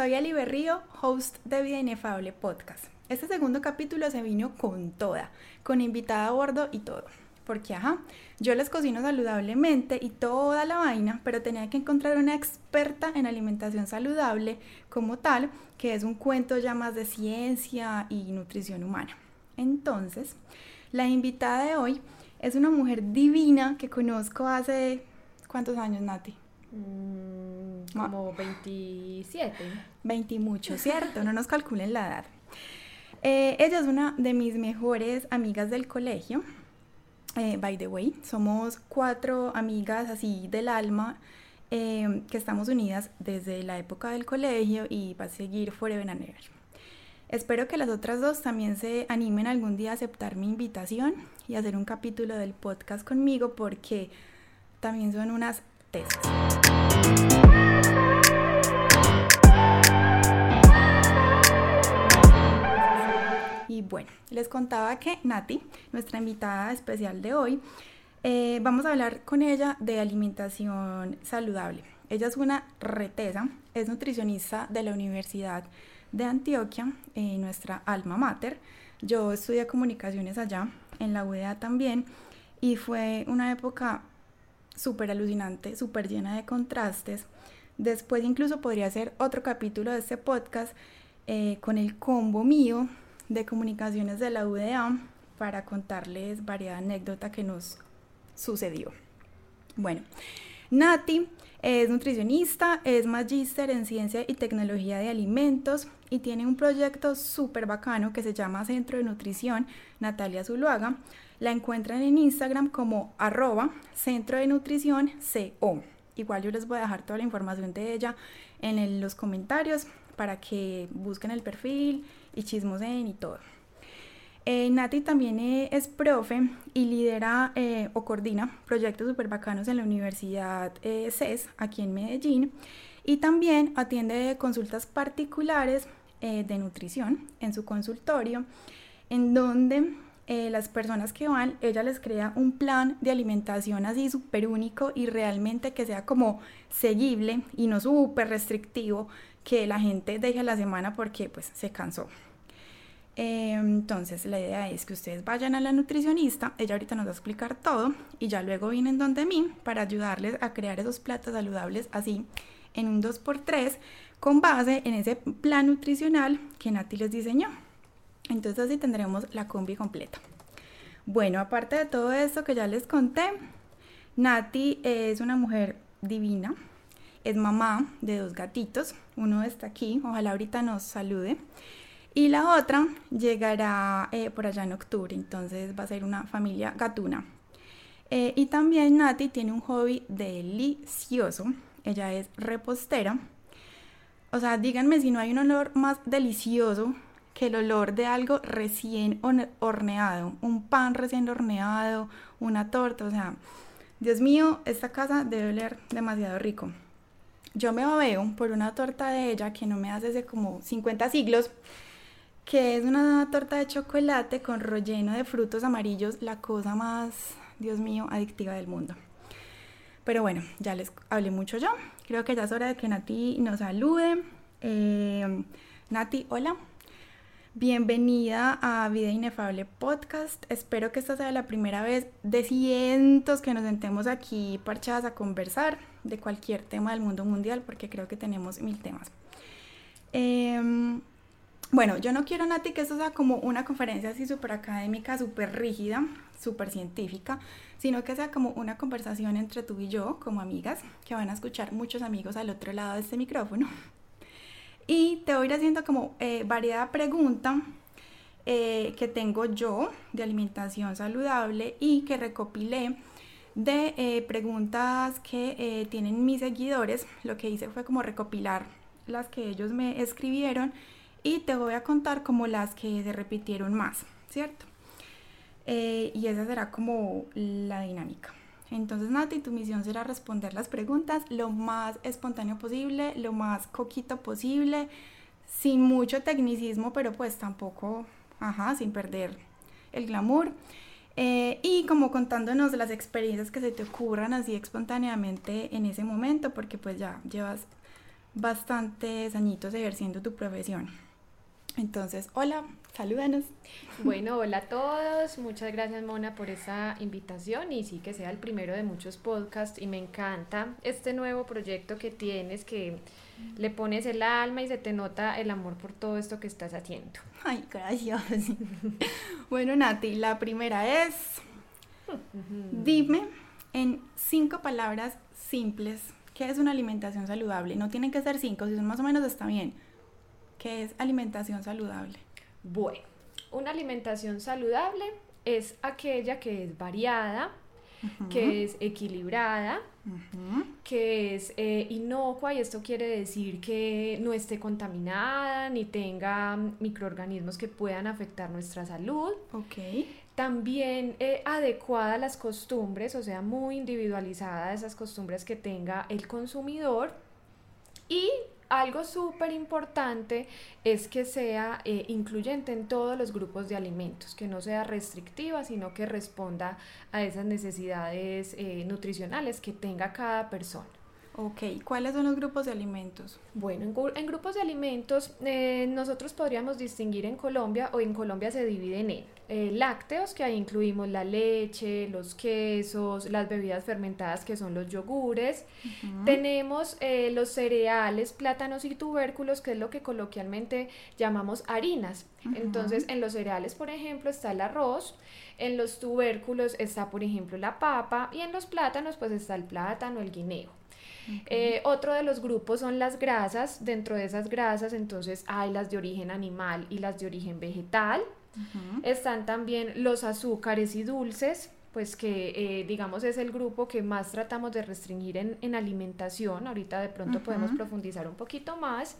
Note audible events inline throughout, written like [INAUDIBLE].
soy Ali Berrío, host de Vida Inefable Podcast. Este segundo capítulo se vino con toda, con invitada a bordo y todo. Porque, ajá, yo les cocino saludablemente y toda la vaina, pero tenía que encontrar una experta en alimentación saludable como tal, que es un cuento ya más de ciencia y nutrición humana. Entonces, la invitada de hoy es una mujer divina que conozco hace... ¿Cuántos años, Nati? Mm, como 27. 20 y mucho, ¿cierto? No nos calculen la edad. Eh, ella es una de mis mejores amigas del colegio. Eh, by the way, somos cuatro amigas así del alma eh, que estamos unidas desde la época del colegio y va a seguir forever and ever. Espero que las otras dos también se animen algún día a aceptar mi invitación y hacer un capítulo del podcast conmigo porque también son unas Y bueno, les contaba que Nati, nuestra invitada especial de hoy, eh, vamos a hablar con ella de alimentación saludable. Ella es una retesa, es nutricionista de la Universidad de Antioquia, eh, nuestra alma mater. Yo estudié comunicaciones allá, en la UDA también, y fue una época súper alucinante, súper llena de contrastes. Después incluso podría hacer otro capítulo de este podcast eh, con el combo mío de comunicaciones de la UDA para contarles varias anécdotas que nos sucedió. Bueno, Nati es nutricionista, es magíster en ciencia y tecnología de alimentos y tiene un proyecto súper bacano que se llama Centro de Nutrición Natalia Zuluaga. La encuentran en Instagram como arroba Centro de Nutrición CO. Igual yo les voy a dejar toda la información de ella en los comentarios para que busquen el perfil y chismosen y todo. Eh, Nati también eh, es profe y lidera eh, o coordina proyectos súper bacanos en la Universidad CES, aquí en Medellín, y también atiende consultas particulares de nutrición en su consultorio, en donde las personas que van, ella les crea un plan de alimentación así súper único y realmente que sea como seguible y no súper restrictivo que la gente deje la semana porque pues se cansó. Em, entonces la idea es que ustedes vayan a la nutricionista, ella ahorita nos va a explicar todo y ya luego vienen donde mí para ayudarles a crear esos platos saludables así en un 2x3 con base en ese plan nutricional que Nati les diseñó. Entonces así tendremos la combi completa. Bueno, aparte de todo esto que ya les conté, Nati es una mujer divina, es mamá de dos gatitos, uno está aquí, ojalá ahorita nos salude. Y la otra llegará eh, por allá en octubre, entonces va a ser una familia gatuna. Eh, y también Nati tiene un hobby delicioso, ella es repostera. O sea, díganme si no hay un olor más delicioso que el olor de algo recién horneado, un pan recién horneado, una torta, o sea, Dios mío, esta casa debe oler demasiado rico. Yo me babeo por una torta de ella que no me hace hace como 50 siglos que es una torta de chocolate con relleno de frutos amarillos, la cosa más, Dios mío, adictiva del mundo. Pero bueno, ya les hablé mucho yo. Creo que ya es hora de que Nati nos salude. Eh, Nati, hola. Bienvenida a Vida Inefable Podcast. Espero que esta sea la primera vez de cientos que nos sentemos aquí parchadas a conversar de cualquier tema del mundo mundial, porque creo que tenemos mil temas. Eh, bueno, yo no quiero, Nati, que esto sea como una conferencia así súper académica, súper rígida, súper científica, sino que sea como una conversación entre tú y yo, como amigas, que van a escuchar muchos amigos al otro lado de este micrófono. Y te voy a ir haciendo como eh, variada pregunta eh, que tengo yo de alimentación saludable y que recopilé de eh, preguntas que eh, tienen mis seguidores. Lo que hice fue como recopilar las que ellos me escribieron y te voy a contar como las que se repitieron más, ¿cierto? Eh, y esa será como la dinámica. Entonces, Nati, tu misión será responder las preguntas lo más espontáneo posible, lo más coquito posible, sin mucho tecnicismo, pero pues tampoco, ajá, sin perder el glamour. Eh, y como contándonos las experiencias que se te ocurran así espontáneamente en ese momento, porque pues ya llevas bastantes añitos ejerciendo tu profesión. Entonces, hola, salúdanos. Bueno, hola a todos. Muchas gracias, Mona, por esa invitación y sí que sea el primero de muchos podcasts. Y me encanta este nuevo proyecto que tienes, que le pones el alma y se te nota el amor por todo esto que estás haciendo. Ay, gracias. bueno, Nati, la primera es, dime en cinco palabras simples qué es una alimentación saludable. No tienen que ser cinco, si son más o menos está bien. ¿Qué es alimentación saludable? Bueno, una alimentación saludable es aquella que es variada, que es equilibrada, que es eh, inocua y esto quiere decir que no esté contaminada ni tenga microorganismos que puedan afectar nuestra salud. También eh, adecuada a las costumbres, o sea, muy individualizada a esas costumbres que tenga el consumidor. Y algo súper importante es que sea eh, incluyente en todos los grupos de alimentos, que no sea restrictiva, sino que responda a esas necesidades eh, nutricionales que tenga cada persona. Ok, ¿cuáles son los grupos de alimentos? Bueno, en, grupos de alimentos eh, nosotros podríamos distinguir en Colombia o en Colombia se dividen en eh, lácteos, que ahí incluimos la leche, los quesos, las bebidas fermentadas que son los yogures. Tenemos eh, los cereales, plátanos y tubérculos, que es lo que coloquialmente llamamos harinas. Entonces, en los cereales, por ejemplo, está el arroz, en los tubérculos está, por ejemplo, la papa y en los plátanos, pues está el plátano, el guineo. Eh, otro de los grupos son las grasas. Dentro de esas grasas, entonces hay las de origen animal y las de origen vegetal. Están también los azúcares y dulces, pues que eh, digamos es el grupo que más tratamos de restringir en, alimentación. Ahorita de pronto podemos profundizar un poquito más.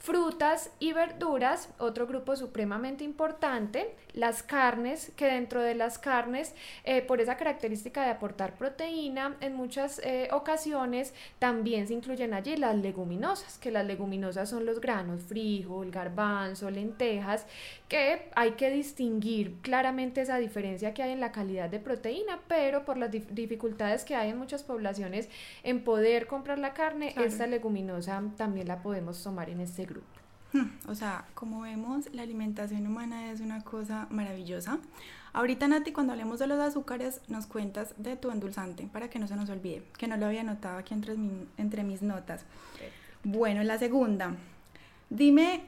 Frutas y verduras, otro grupo supremamente importante, las carnes, que dentro de las carnes, eh, por esa característica de aportar proteína, en muchas eh, ocasiones también se incluyen allí las leguminosas, que las leguminosas son los granos, frijol, garbanzo, lentejas, que hay que distinguir claramente esa diferencia que hay en la calidad de proteína, pero por las dificultades que hay en muchas poblaciones en poder comprar la carne, esta leguminosa también la podemos tomar en este Hmm, o sea, como vemos, la alimentación humana es una cosa maravillosa. Ahorita, Nati, cuando hablemos de los azúcares, nos cuentas de tu endulzante para que no se nos olvide, que no lo había anotado aquí entre, entre mis notas. Bueno, la segunda, dime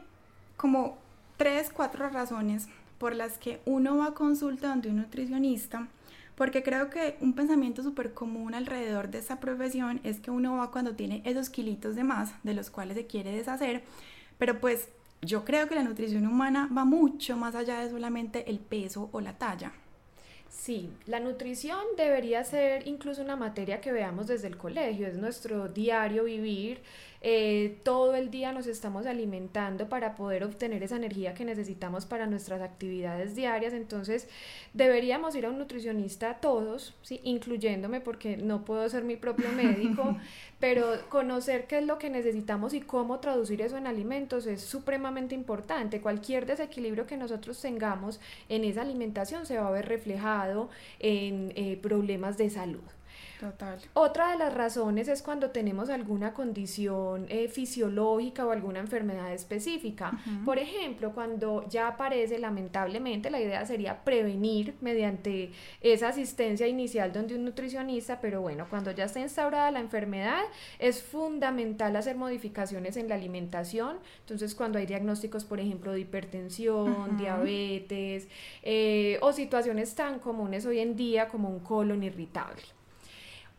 como tres, cuatro razones por las que uno va a consulta donde un nutricionista, porque creo que un pensamiento súper común alrededor de esta profesión es que uno va cuando tiene esos kilitos de más, de los cuales se quiere deshacer, pero pues yo creo que la nutrición humana va mucho más allá de solamente el peso o la talla. Sí, la nutrición debería ser incluso una materia que veamos desde el colegio, es nuestro diario vivir, eh, todo el día nos estamos alimentando para poder obtener esa energía que necesitamos para nuestras actividades diarias, entonces deberíamos ir a un nutricionista todos, ¿sí? incluyéndome porque no puedo ser mi propio [LAUGHS] médico, pero conocer qué es lo que necesitamos y cómo traducir eso en alimentos es supremamente importante. Cualquier desequilibrio que nosotros tengamos en esa alimentación se va a ver reflejado en eh, problemas de salud. Otra de las razones es cuando tenemos alguna condición eh, fisiológica o alguna enfermedad específica. Por ejemplo, cuando ya aparece, lamentablemente, la idea sería prevenir mediante esa asistencia inicial donde un nutricionista, pero bueno, cuando ya está instaurada la enfermedad, es fundamental hacer modificaciones en la alimentación. Entonces, cuando hay diagnósticos, por ejemplo, de hipertensión, diabetes eh, o situaciones tan comunes hoy en día como un colon irritable.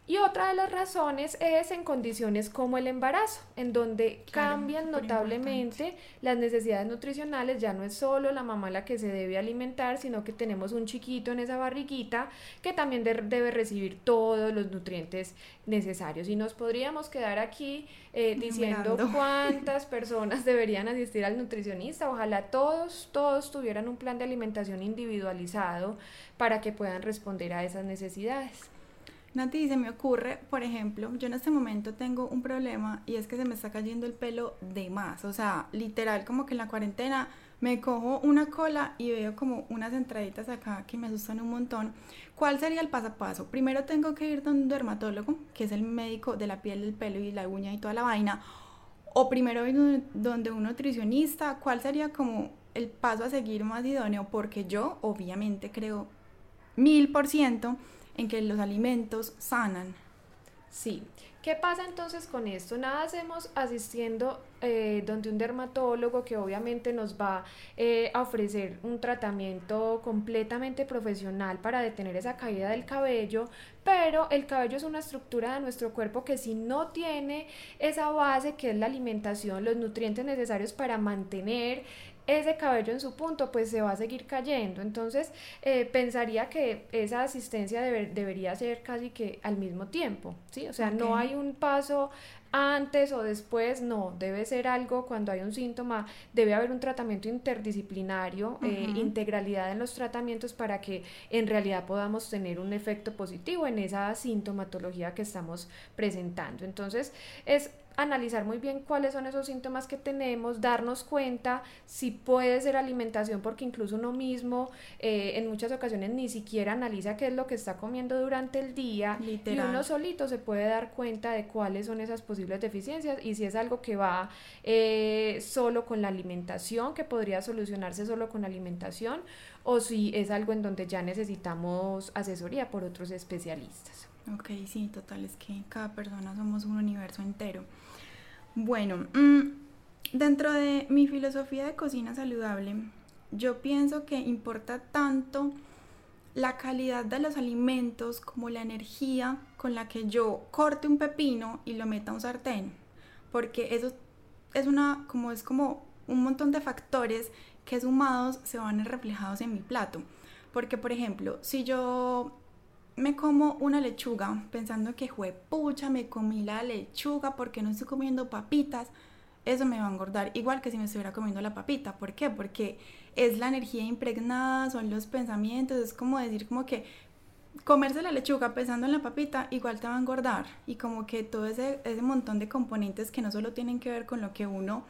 Y otra de las razones es en condiciones como el embarazo, en donde cambian notablemente las necesidades nutricionales, ya no es solo la mamá la que se debe alimentar, sino que tenemos un chiquito en esa barriguita que también debe recibir todos los nutrientes necesarios. Y nos podríamos quedar aquí eh, diciendo cuántas personas [LAUGHS] deberían asistir al nutricionista. Ojalá todos, todos tuvieran un plan de alimentación individualizado para que puedan responder a esas necesidades. Nati, se me ocurre, por ejemplo, yo en este momento tengo un problema y es que se me está cayendo el pelo de más. O sea, literal, como que en la cuarentena me cojo una cola y veo como unas entraditas acá que me asustan un montón. ¿Cuál sería el paso a paso? Primero tengo que ir donde un dermatólogo, que es el médico de la piel, del pelo y la uña y toda la vaina. o primero donde un nutricionista, ¿cuál sería como el paso a seguir más idóneo? Porque yo obviamente creo mil por ciento en que los alimentos sanan. Sí. ¿Qué pasa entonces con esto? Nada hacemos asistiendo eh, donde un dermatólogo que obviamente nos va eh, a ofrecer un tratamiento completamente profesional para detener esa caída del cabello, pero el cabello es una estructura de nuestro cuerpo que si no tiene esa base que es la alimentación, los nutrientes necesarios para mantener ese cabello en su punto, pues se va a seguir cayendo. Entonces, eh, pensaría que esa asistencia debería ser casi que al mismo tiempo, ¿sí? O sea, no hay un paso antes o después, no, debe ser algo cuando hay un síntoma, debe haber un tratamiento interdisciplinario, eh, integralidad en los tratamientos para que en realidad podamos tener un efecto positivo en esa sintomatología que estamos presentando. Entonces, es analizar muy bien cuáles son esos síntomas que tenemos, darnos cuenta si puede ser alimentación, porque incluso uno mismo eh, en muchas ocasiones ni siquiera analiza qué es lo que está comiendo durante el día y uno solito se puede dar cuenta de cuáles son esas posibles deficiencias y si es algo que va eh, solo con la alimentación, que podría solucionarse solo con la alimentación, o si es algo en donde ya necesitamos asesoría por otros especialistas. Ok, sí, total, es que cada persona somos un universo entero. Bueno, mm, dentro de mi filosofía de cocina saludable, yo pienso que importa tanto la calidad de los alimentos como la energía con la que yo corte un pepino y lo meta a un sartén, porque eso es una como es como un montón de factores que sumados se van reflejados en mi plato. Porque por ejemplo, si yo me como una lechuga pensando que pucha, me comí la lechuga porque no estoy comiendo papitas, eso me va a engordar igual que si me estuviera comiendo la papita. ¿Por qué? Porque es la energía impregnada, son los pensamientos, es como decir como que comerse la lechuga pensando en la papita igual te va a engordar y como que todo ese, ese montón de componentes que no solo tienen que ver con lo que uno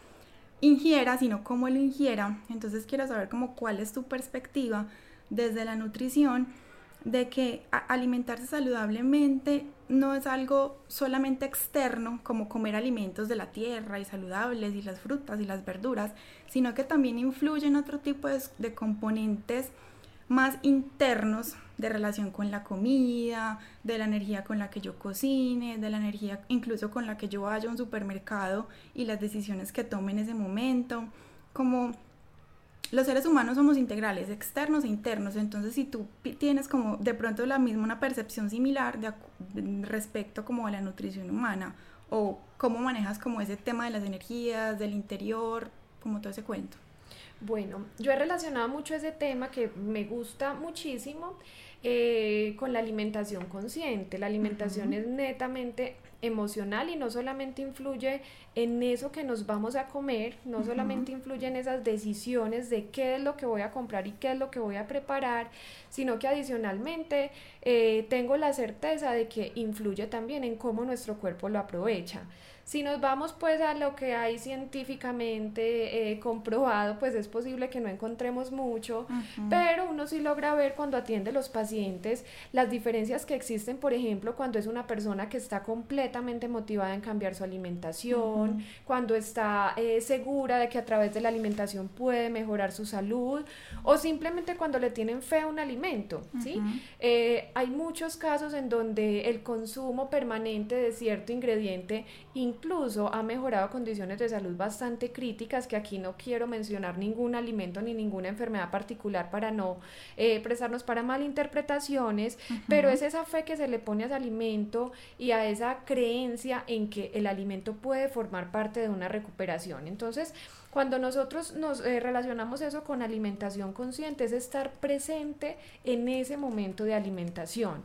ingiera, sino cómo lo ingiera. Entonces quiero saber como cuál es tu perspectiva desde la nutrición de que alimentarse saludablemente no es algo solamente externo, como comer alimentos de la tierra y saludables y las frutas y las verduras, sino que también influye en otro tipo de, componentes más internos de relación con la comida, de la energía con la que yo cocine, de la energía incluso con la que yo vaya a un supermercado y las decisiones que tome en ese momento, como los seres humanos somos integrales, externos e internos, entonces si tú tienes como de pronto la misma una percepción similar de, respecto como a la nutrición humana o cómo manejas como ese tema de las energías, del interior, como todo ese cuento. Bueno, yo he relacionado mucho ese tema que me gusta muchísimo eh, con la alimentación consciente. La alimentación es netamente emocional y no solamente influye en eso que nos vamos a comer, no solamente influye en esas decisiones de qué es lo que voy a comprar y qué es lo que voy a preparar, sino que adicionalmente eh, tengo la certeza de que influye también en cómo nuestro cuerpo lo aprovecha. Si nos vamos pues a lo que hay científicamente eh, comprobado, pues es posible que no encontremos mucho, pero uno sí logra ver cuando atiende a los pacientes las diferencias que existen, por ejemplo, cuando es una persona que está completamente motivada en cambiar su alimentación, cuando está eh, segura de que a través de la alimentación puede mejorar su salud, o simplemente cuando le tienen fe a un alimento, ¿sí? Eh, hay muchos casos en donde el consumo permanente de cierto ingrediente incluso ha mejorado condiciones de salud bastante críticas, que aquí no quiero mencionar ningún alimento ni ninguna enfermedad particular para no eh, prestarnos para malinterpretaciones, pero es esa fe que se le pone a ese alimento y a esa creencia en que el alimento puede formar parte de una recuperación. Entonces, cuando nosotros nos eh, relacionamos eso con alimentación consciente, es estar presente en ese momento de alimentación.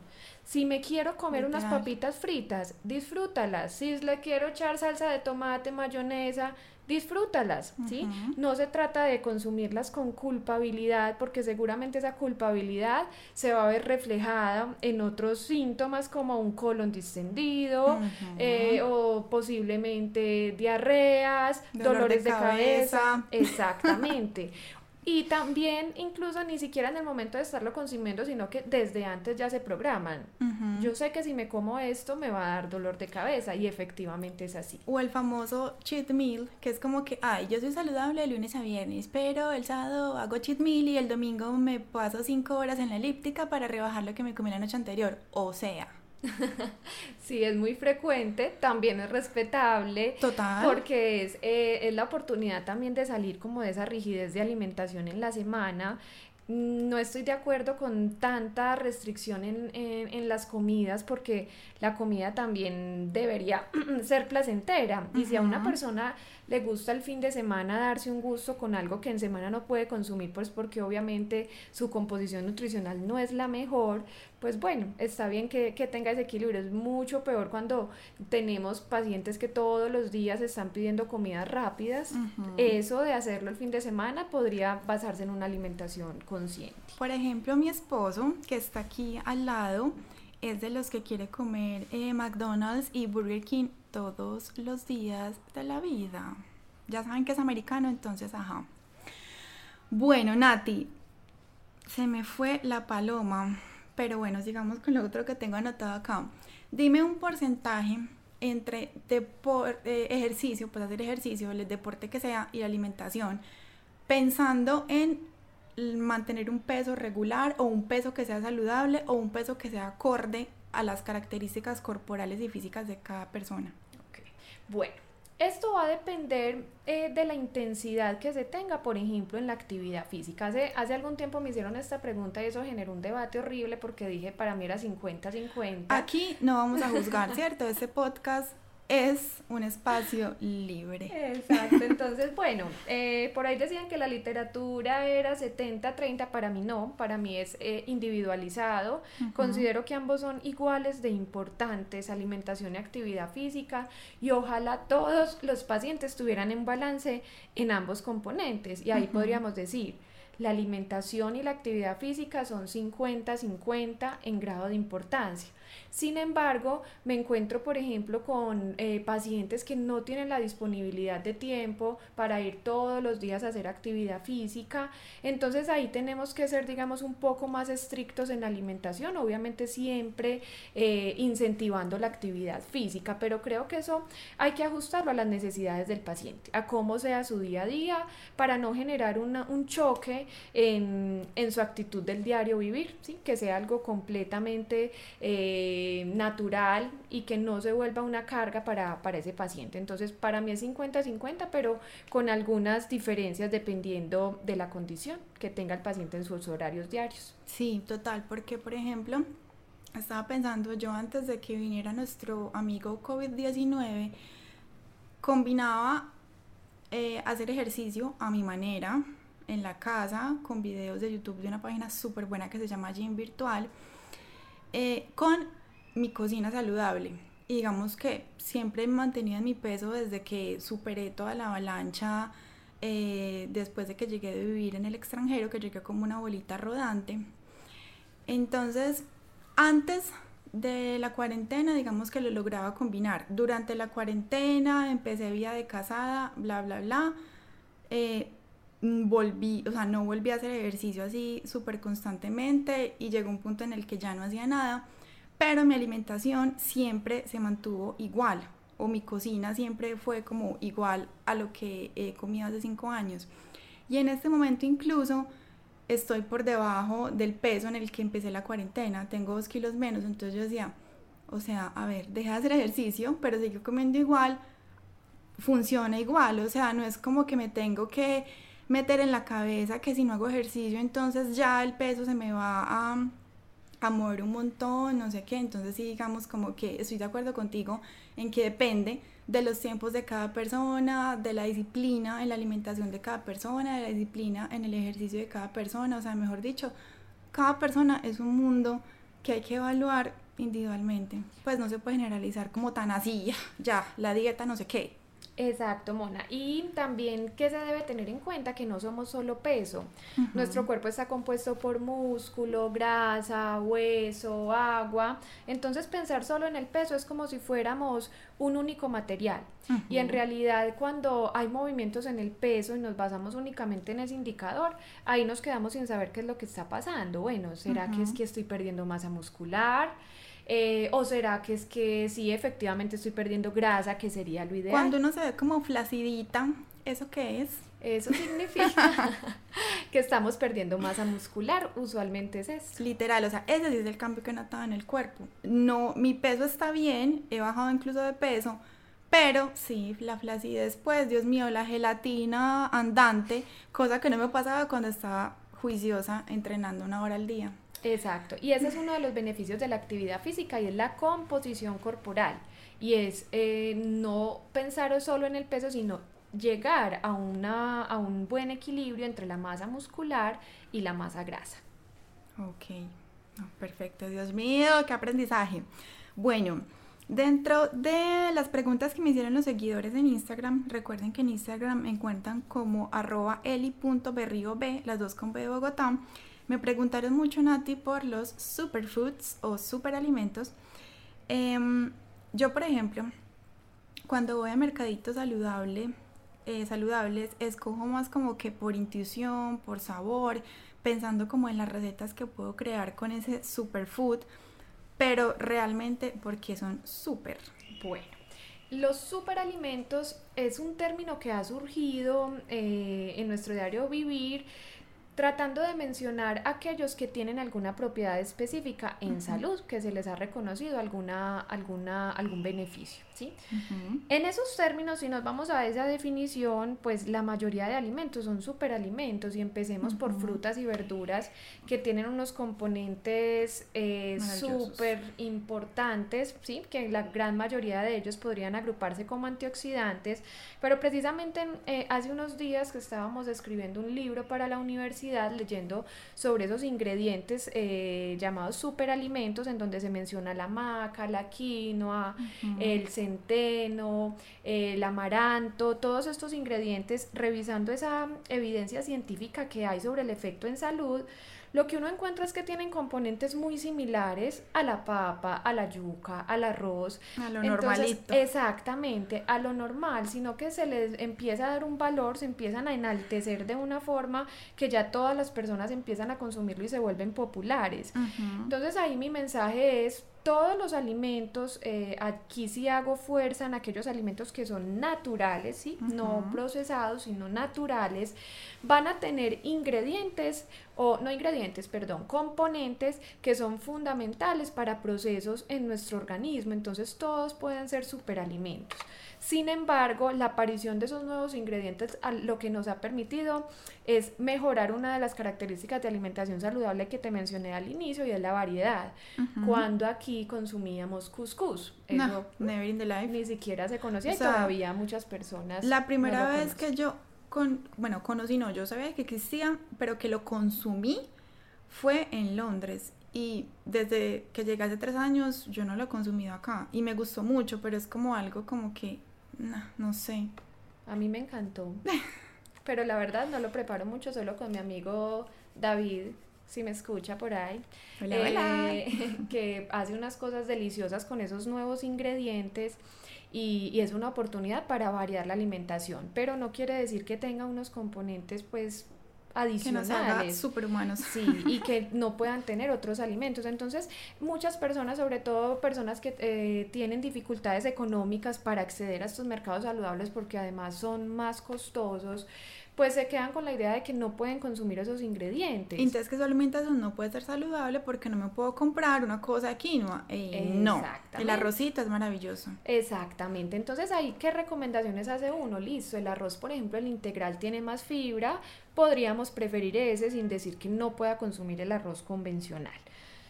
Si me quiero comer unas papitas fritas, disfrútalas. Si le quiero echar salsa de tomate, mayonesa, disfrútalas, ¿sí? No se trata de consumirlas con culpabilidad, porque seguramente esa culpabilidad se va a ver reflejada en otros síntomas como un colon distendido eh, o posiblemente diarreas, dolores de cabeza. Exactamente. [LAUGHS] Y también incluso ni siquiera en el momento de estarlo consumiendo, sino que desde antes ya se programan. Yo sé que si me como esto me va a dar dolor de cabeza y efectivamente es así. O el famoso cheat meal, que es como que, ay, yo soy saludable de lunes a viernes, pero el sábado hago cheat meal y el domingo me paso cinco horas en la elíptica para rebajar lo que me comí la noche anterior. O sea, [LAUGHS] sí, es muy frecuente, también es respetable. Total. Porque es, eh, es la oportunidad también de salir como de esa rigidez de alimentación en la semana. No estoy de acuerdo con tanta restricción en, en, las comidas porque la comida también debería [CLEARS THROAT] ser placentera. Y si a una persona le gusta el fin de semana darse un gusto con algo que en semana no puede consumir, pues porque obviamente su composición nutricional no es la mejor, pues bueno, está bien que, tenga ese equilibrio. Es mucho peor cuando tenemos pacientes que todos los días están pidiendo comidas rápidas. Eso de hacerlo el fin de semana podría basarse en una alimentación consciente. Por ejemplo, mi esposo, que está aquí al lado, es de los que quiere comer eh, McDonald's y Burger King todos los días de la vida. Ya saben que es americano, entonces, ajá. Bueno, Nati, se me fue la paloma, pero bueno, sigamos con lo otro que tengo anotado acá. Dime un porcentaje entre eh, ejercicio, pues hacer ejercicio, el deporte que sea y la alimentación, pensando en mantener un peso regular o un peso que sea saludable o un peso que sea acorde a las características corporales y físicas de cada persona. Bueno, esto va a depender eh, de la intensidad que se tenga, por ejemplo, en la actividad física. Hace, hace algún tiempo me hicieron esta pregunta y eso generó un debate horrible porque dije, para mí era 50-50. Aquí no vamos a juzgar, [LAUGHS] ¿cierto? Este podcast es un espacio libre. Exacto, entonces bueno, eh, por ahí decían que la literatura era 70-30, para mí no, para mí es eh, individualizado, considero que ambos son iguales de importantes, alimentación y actividad física, y ojalá todos los pacientes tuvieran en balance en ambos componentes, y ahí podríamos decir, la alimentación y la actividad física son 50-50 en grado de importancia. Sin embargo, me encuentro, por ejemplo, con eh, pacientes que no tienen la disponibilidad de tiempo para ir todos los días a hacer actividad física. Entonces ahí tenemos que ser, digamos, un poco más estrictos en la alimentación, obviamente siempre eh, incentivando la actividad física, pero creo que eso hay que ajustarlo a las necesidades del paciente, a cómo sea su día a día, para no generar un choque en, su actitud del diario vivir, ¿sí? que sea algo completamente... Eh, eh, natural y que no se vuelva una carga para, para ese paciente. Entonces, para mí es 50-50, pero con algunas diferencias dependiendo de la condición que tenga el paciente en sus horarios diarios. Sí, total, porque por ejemplo, estaba pensando yo antes de que viniera nuestro amigo COVID-19, combinaba eh, hacer ejercicio a mi manera en la casa con videos de YouTube de una página súper buena que se llama Gym Virtual. Eh, con mi cocina saludable. Y digamos que siempre he mantenido mi peso desde que superé toda la avalancha eh, después de que llegué de vivir en el extranjero, que llegué como una bolita rodante. Entonces, antes de la cuarentena, digamos que lo lograba combinar. Durante la cuarentena empecé vida de casada, bla, bla, bla. Eh, volví, o sea, no volví a hacer ejercicio así súper constantemente y llegó un punto en el que ya no hacía nada pero mi alimentación siempre se mantuvo igual o mi cocina siempre fue como igual a lo que he comido hace cinco años. Y en este momento incluso estoy por debajo del peso en el que empecé la cuarentena, tengo dos kilos menos, entonces yo decía, o sea, a ver, deja de hacer ejercicio, pero sigo comiendo igual, funciona igual, o sea, no es como que me tengo que meter en la cabeza que si no hago ejercicio, entonces ya el peso se me va a a mover un montón, no sé qué. Entonces sí, digamos como que estoy de acuerdo contigo en que depende de los tiempos de cada persona, de la disciplina en la alimentación de cada persona, de la disciplina en el ejercicio de cada persona. O sea, mejor dicho, cada persona es un mundo que hay que evaluar individualmente. Pues no se puede generalizar como tan así, [LAUGHS] ya, la dieta no sé qué. Exacto, Mona. Y también que se debe tener en cuenta que no somos solo peso. Nuestro cuerpo está compuesto por músculo, grasa, hueso, agua. Entonces pensar solo en el peso es como si fuéramos un único material. Y en realidad cuando hay movimientos en el peso y nos basamos únicamente en ese indicador, ahí nos quedamos sin saber qué es lo que está pasando. Bueno, ¿será que es que estoy perdiendo masa muscular? Eh, ¿O será que es que sí, efectivamente estoy perdiendo grasa, que sería lo ideal? Cuando uno se ve como flacidita, ¿eso qué es? Eso significa [LAUGHS] que estamos perdiendo masa muscular, usualmente es eso. Literal, o sea, ese sí es el cambio que he notado en el cuerpo. No, mi peso está bien, he bajado incluso de peso, pero sí, la flacidez, pues, Dios mío, la gelatina andante, cosa que no me pasaba cuando estaba juiciosa entrenando una hora al día. Exacto, y ese es uno de los beneficios de la actividad física y es la composición corporal. Y es eh, no pensar solo en el peso, sino llegar a, una, a un buen equilibrio entre la masa muscular y la masa grasa. Ok, perfecto, Dios mío, qué aprendizaje. Bueno, dentro de las preguntas que me hicieron los seguidores en Instagram, recuerden que en Instagram me encuentran como arroba eli.berrigob, las dos con B de Bogotá. Me preguntaron mucho, Nati, por los superfoods o superalimentos. Em, yo, por ejemplo, cuando voy a mercaditos eh, saludables, escojo más como que por intuición, por sabor, pensando como en las recetas que puedo crear con ese superfood, pero realmente porque son súper. Bueno. Los superalimentos es un término que ha surgido eh, en nuestro diario vivir tratando de mencionar aquellos que tienen alguna propiedad específica en salud, que se les ha reconocido alguna, alguna, algún beneficio. ¿Sí? En esos términos, si nos vamos a esa definición, pues la mayoría de alimentos son superalimentos y empecemos por frutas y verduras que tienen unos componentes eh, súper importantes, ¿sí? que la gran mayoría de ellos podrían agruparse como antioxidantes, pero precisamente eh, hace unos días que estábamos escribiendo un libro para la universidad, leyendo sobre esos ingredientes eh, llamados superalimentos, en donde se menciona la maca, la quinoa, el centeno, el amaranto, todos estos ingredientes, revisando esa evidencia científica que hay sobre el efecto en salud, lo que uno encuentra es que tienen componentes muy similares a la papa, a la yuca, al arroz. A lo normalito. Exactamente, a lo normal, sino que se les empieza a dar un valor, se empiezan a enaltecer de una forma que ya todas las personas empiezan a consumirlo y se vuelven populares. Entonces ahí mi mensaje es, todos los alimentos, eh, aquí sí hago fuerza en aquellos alimentos que son naturales, ¿sí? no procesados, sino naturales, van a tener ingredientes, o no ingredientes, perdón, componentes que son fundamentales para procesos en nuestro organismo. Entonces todos pueden ser superalimentos. Sin embargo, la aparición de esos nuevos ingredientes lo que nos ha permitido es mejorar una de las características de alimentación saludable que te mencioné al inicio y es la variedad. Cuando aquí consumíamos couscous, no, never in the life. ni siquiera se conocía y todavía muchas personas. La primera vez que yo, con, bueno, conocí, no, yo sabía que existía, pero que lo consumí fue en Londres y desde que llegué hace tres años yo no lo he consumido acá y me gustó mucho, pero es como algo como que, no sé. A mí me encantó. [LAUGHS] pero la verdad no lo preparo mucho, solo con mi amigo David, si me escucha por ahí, eh, [LAUGHS] que hace unas cosas deliciosas con esos nuevos ingredientes y, y, es una oportunidad para variar la alimentación, pero no quiere decir que tenga unos componentes pues adicionales. superhumanos. Sí, y que no puedan tener otros alimentos. Entonces, muchas personas, sobre todo personas que eh, tienen dificultades económicas para acceder a estos mercados saludables porque además son más costosos, pues se quedan con la idea de que no pueden consumir esos ingredientes. Entonces que su alimentación no puede ser saludable porque no me puedo comprar una cosa de quinoa. Eh, no, el arrocito es maravilloso. Exactamente, entonces ahí, ¿qué recomendaciones hace uno? Listo, el arroz, por ejemplo, el integral tiene más fibra, podríamos preferir ese sin decir que no pueda consumir el arroz convencional.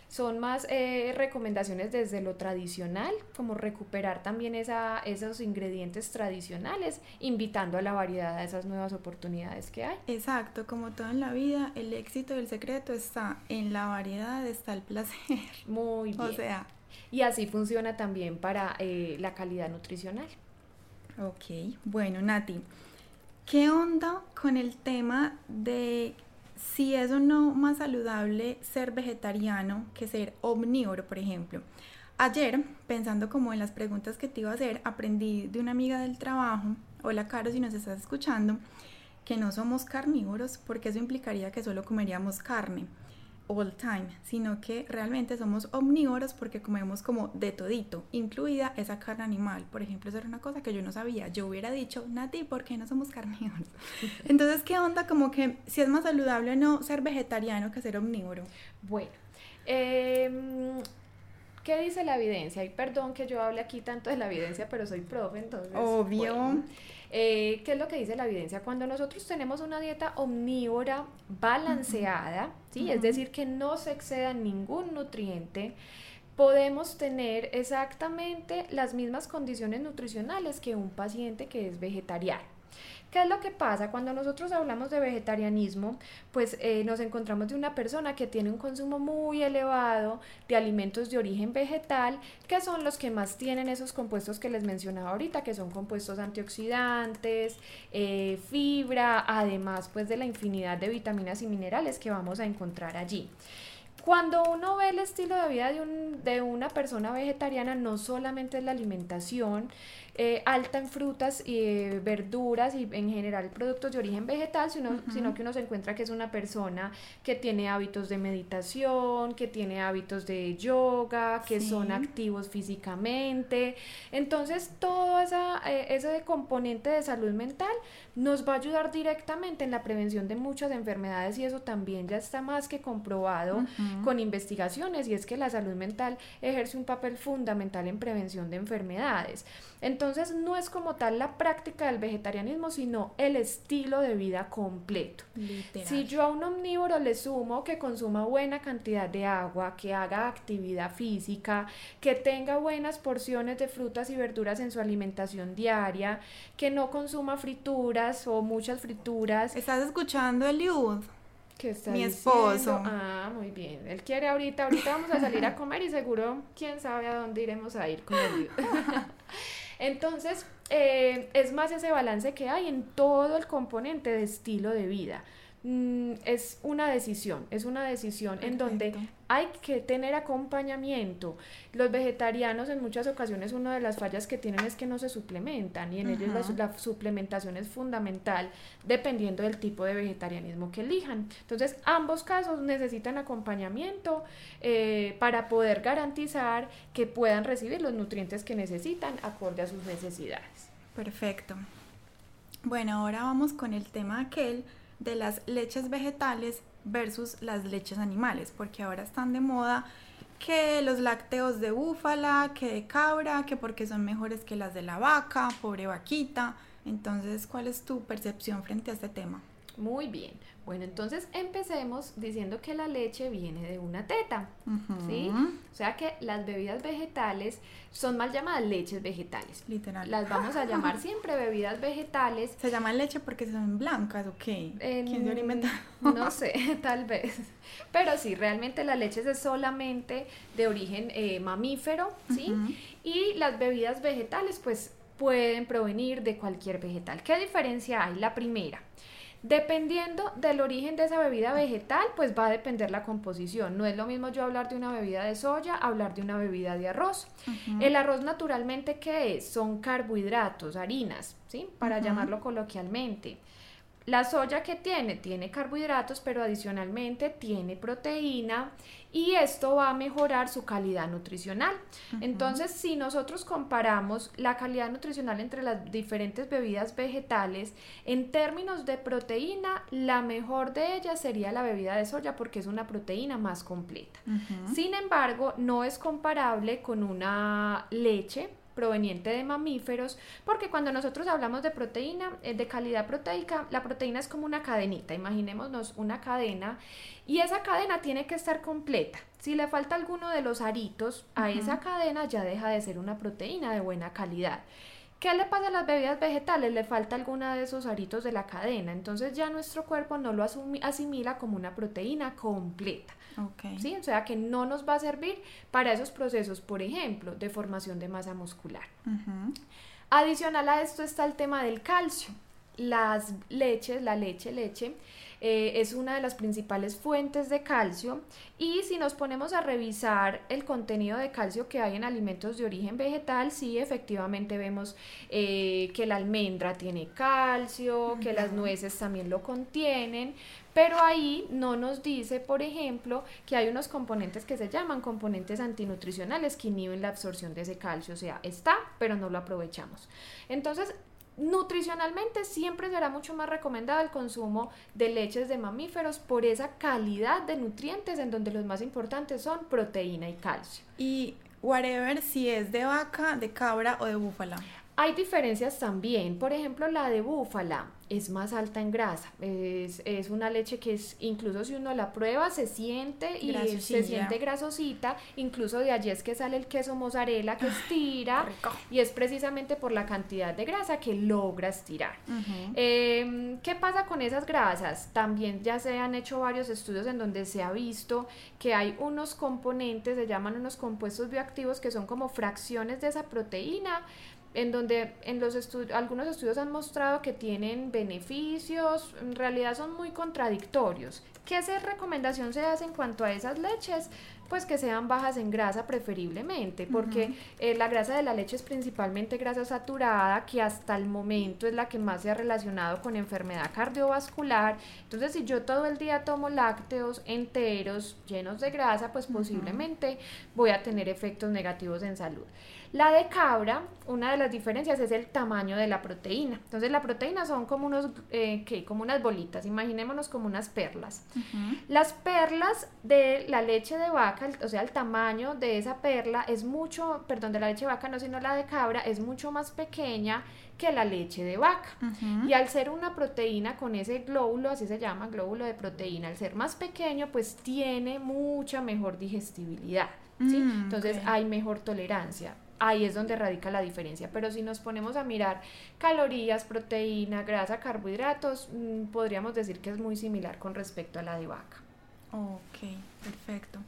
Son más eh, recomendaciones desde lo tradicional, como recuperar también esa, esos ingredientes tradicionales, invitando a la variedad a esas nuevas oportunidades que hay. Exacto, como todo en la vida, el éxito y el secreto está en la variedad, está el placer. Muy bien. O sea. Y así funciona también para eh, la calidad nutricional. Ok, bueno, Nati, ¿qué onda con el tema de si es o no más saludable ser vegetariano que ser omnívoro, por ejemplo? Ayer, pensando como en las preguntas que te iba a hacer, aprendí de una amiga del trabajo, hola Caro si nos estás escuchando, que no somos carnívoros porque eso implicaría que solo comeríamos carne all time, sino que realmente somos omnívoros porque comemos como de todito, incluida esa carne animal. Por ejemplo, eso era una cosa que yo no sabía. Yo hubiera dicho, Nati, ¿por qué no somos carnívoros? [LAUGHS] Entonces, ¿qué onda? Como que si es más saludable o no ser vegetariano que ser omnívoro. Bueno, eh, ¿qué dice la evidencia? Y perdón que yo hable aquí tanto de la evidencia, pero soy profe, entonces... Obvio. Eh, ¿Qué es lo que dice la evidencia? Cuando nosotros tenemos una dieta omnívora balanceada, ¿sí? es decir, que no se exceda ningún nutriente, podemos tener exactamente las mismas condiciones nutricionales que un paciente que es vegetariano. ¿Qué es lo que pasa? Cuando nosotros hablamos de vegetarianismo, pues eh, nos encontramos de una persona que tiene un consumo muy elevado de alimentos de origen vegetal, que son los que más tienen esos compuestos que les mencionaba ahorita, que son compuestos antioxidantes, eh, fibra, además pues de la infinidad de vitaminas y minerales que vamos a encontrar allí. Cuando uno ve el estilo de vida de, un, de una persona vegetariana, no solamente es la alimentación, eh, alta en frutas y eh, verduras y en general productos de origen vegetal, sino, sino que uno se encuentra que es una persona que tiene hábitos de meditación, que tiene hábitos de yoga, que son activos físicamente. Entonces, todo esa, eh, ese componente de salud mental nos va a ayudar directamente en la prevención de muchas enfermedades y eso también ya está más que comprobado con investigaciones y es que la salud mental ejerce un papel fundamental en prevención de enfermedades. Entonces no es como tal la práctica del vegetarianismo, sino el estilo de vida completo. Si yo a un omnívoro le sumo que consuma buena cantidad de agua, que haga actividad física, que tenga buenas porciones de frutas y verduras en su alimentación diaria, que no consuma frituras o muchas frituras. ¿Estás escuchando? ¿Qué está Mi esposo. Ah, muy bien. Él quiere ahorita, ahorita vamos a salir a comer y seguro quién sabe a dónde iremos a ir con Eliud. [LAUGHS] Entonces, eh, es más ese balance que hay en todo el componente de estilo de vida. Mm, es una decisión, es una decisión en donde hay que tener acompañamiento. Los vegetarianos en muchas ocasiones una de las fallas que tienen es que no se suplementan y en ellos la, suplementación es fundamental dependiendo del tipo de vegetarianismo que elijan. Entonces ambos casos necesitan acompañamiento eh, para poder garantizar que puedan recibir los nutrientes que necesitan acorde a sus necesidades. Perfecto. Bueno, ahora vamos con el tema aquel de las leches vegetales versus las leches animales, porque ahora están de moda que los lácteos de búfala, que de cabra, que porque son mejores que las de la vaca, pobre vaquita. Entonces, ¿cuál es tu percepción frente a este tema? Muy bien. Bueno, entonces empecemos diciendo que la leche viene de una teta, ¿sí? O sea que las bebidas vegetales son mal llamadas leches vegetales. Literal. Las vamos a llamar [LAUGHS] siempre bebidas vegetales. ¿Se llaman leche porque son blancas o qué? ¿Quién se lo? [LAUGHS] No sé, [LAUGHS] tal vez. Pero sí, realmente la leche es solamente de origen eh, mamífero, ¿sí? Y las bebidas vegetales, pues, pueden provenir de cualquier vegetal. ¿Qué diferencia hay? La primera Dependiendo del origen de esa bebida vegetal, pues va a depender la composición. No es lo mismo yo hablar de una bebida de soya, hablar de una bebida de arroz. El arroz naturalmente, ¿qué es? Son carbohidratos, harinas, ¿sí? Para llamarlo coloquialmente. La soya que tiene, tiene carbohidratos, pero adicionalmente tiene proteína y esto va a mejorar su calidad nutricional. Entonces, si nosotros comparamos la calidad nutricional entre las diferentes bebidas vegetales, en términos de proteína, la mejor de ellas sería la bebida de soya porque es una proteína más completa. Sin embargo, no es comparable con una leche proveniente de mamíferos, porque cuando nosotros hablamos de proteína, eh, de calidad proteica, la proteína es como una cadenita, imaginémonos una cadena, y esa cadena tiene que estar completa. Si le falta alguno de los aritos a esa cadena, ya deja de ser una proteína de buena calidad. ¿Qué le pasa a las bebidas vegetales? Le falta alguna de esos aritos de la cadena, entonces ya nuestro cuerpo no lo asimila como una proteína completa. ¿Sí? O sea que no nos va a servir para esos procesos, por ejemplo, de formación de masa muscular. Adicional a esto está el tema del calcio. Las leches, la leche, leche, eh, es una de las principales fuentes de calcio y si nos ponemos a revisar el contenido de calcio que hay en alimentos de origen vegetal, sí efectivamente vemos eh, que la almendra tiene calcio, que las nueces también lo contienen, pero ahí no nos dice, por ejemplo, que hay unos componentes que se llaman componentes antinutricionales que inhiben la absorción de ese calcio. O sea, está, pero no lo aprovechamos. Entonces, nutricionalmente siempre será mucho más recomendado el consumo de leches de mamíferos por esa calidad de nutrientes en donde los más importantes son proteína y calcio. Y whatever si es de vaca, de cabra o de búfala. Hay diferencias también, por ejemplo la de búfala es más alta en grasa. Es, es, una leche que es, incluso si uno la prueba, se siente y se siente grasosita. Incluso de allí es que sale el queso mozzarella que estira. y es precisamente por la cantidad de grasa que logra estirar. Em, ¿Qué pasa con esas grasas? También ya se han hecho varios estudios en donde se ha visto que hay unos componentes, se llaman unos compuestos bioactivos, que son como fracciones de esa proteína en donde en los algunos estudios han mostrado que tienen beneficios, en realidad son muy contradictorios. ¿Qué recomendación se hace en cuanto a esas leches? Pues que sean bajas en grasa preferiblemente, porque eh, la grasa de la leche es principalmente grasa saturada, que hasta el momento es la que más se ha relacionado con enfermedad cardiovascular. Entonces, si yo todo el día tomo lácteos enteros, llenos de grasa, pues posiblemente voy a tener efectos negativos en salud. La de cabra, una de las diferencias es el tamaño de la proteína. Entonces la proteína son como unos, eh, Como unas bolitas, imaginémonos como unas perlas. Las perlas de la leche de vaca, o sea, el tamaño de esa perla es mucho, perdón, de la leche de vaca, no sino la de cabra, es mucho más pequeña que la leche de vaca. Y al ser una proteína con ese glóbulo, así se llama, glóbulo de proteína, al ser más pequeño, pues tiene mucha mejor digestibilidad. ¿sí? Mm, Entonces hay mejor tolerancia ahí es donde radica la diferencia. Pero si nos ponemos a mirar calorías, proteína, grasa, carbohidratos, mm, podríamos decir que es muy similar con respecto a la de vaca. Ok, perfecto.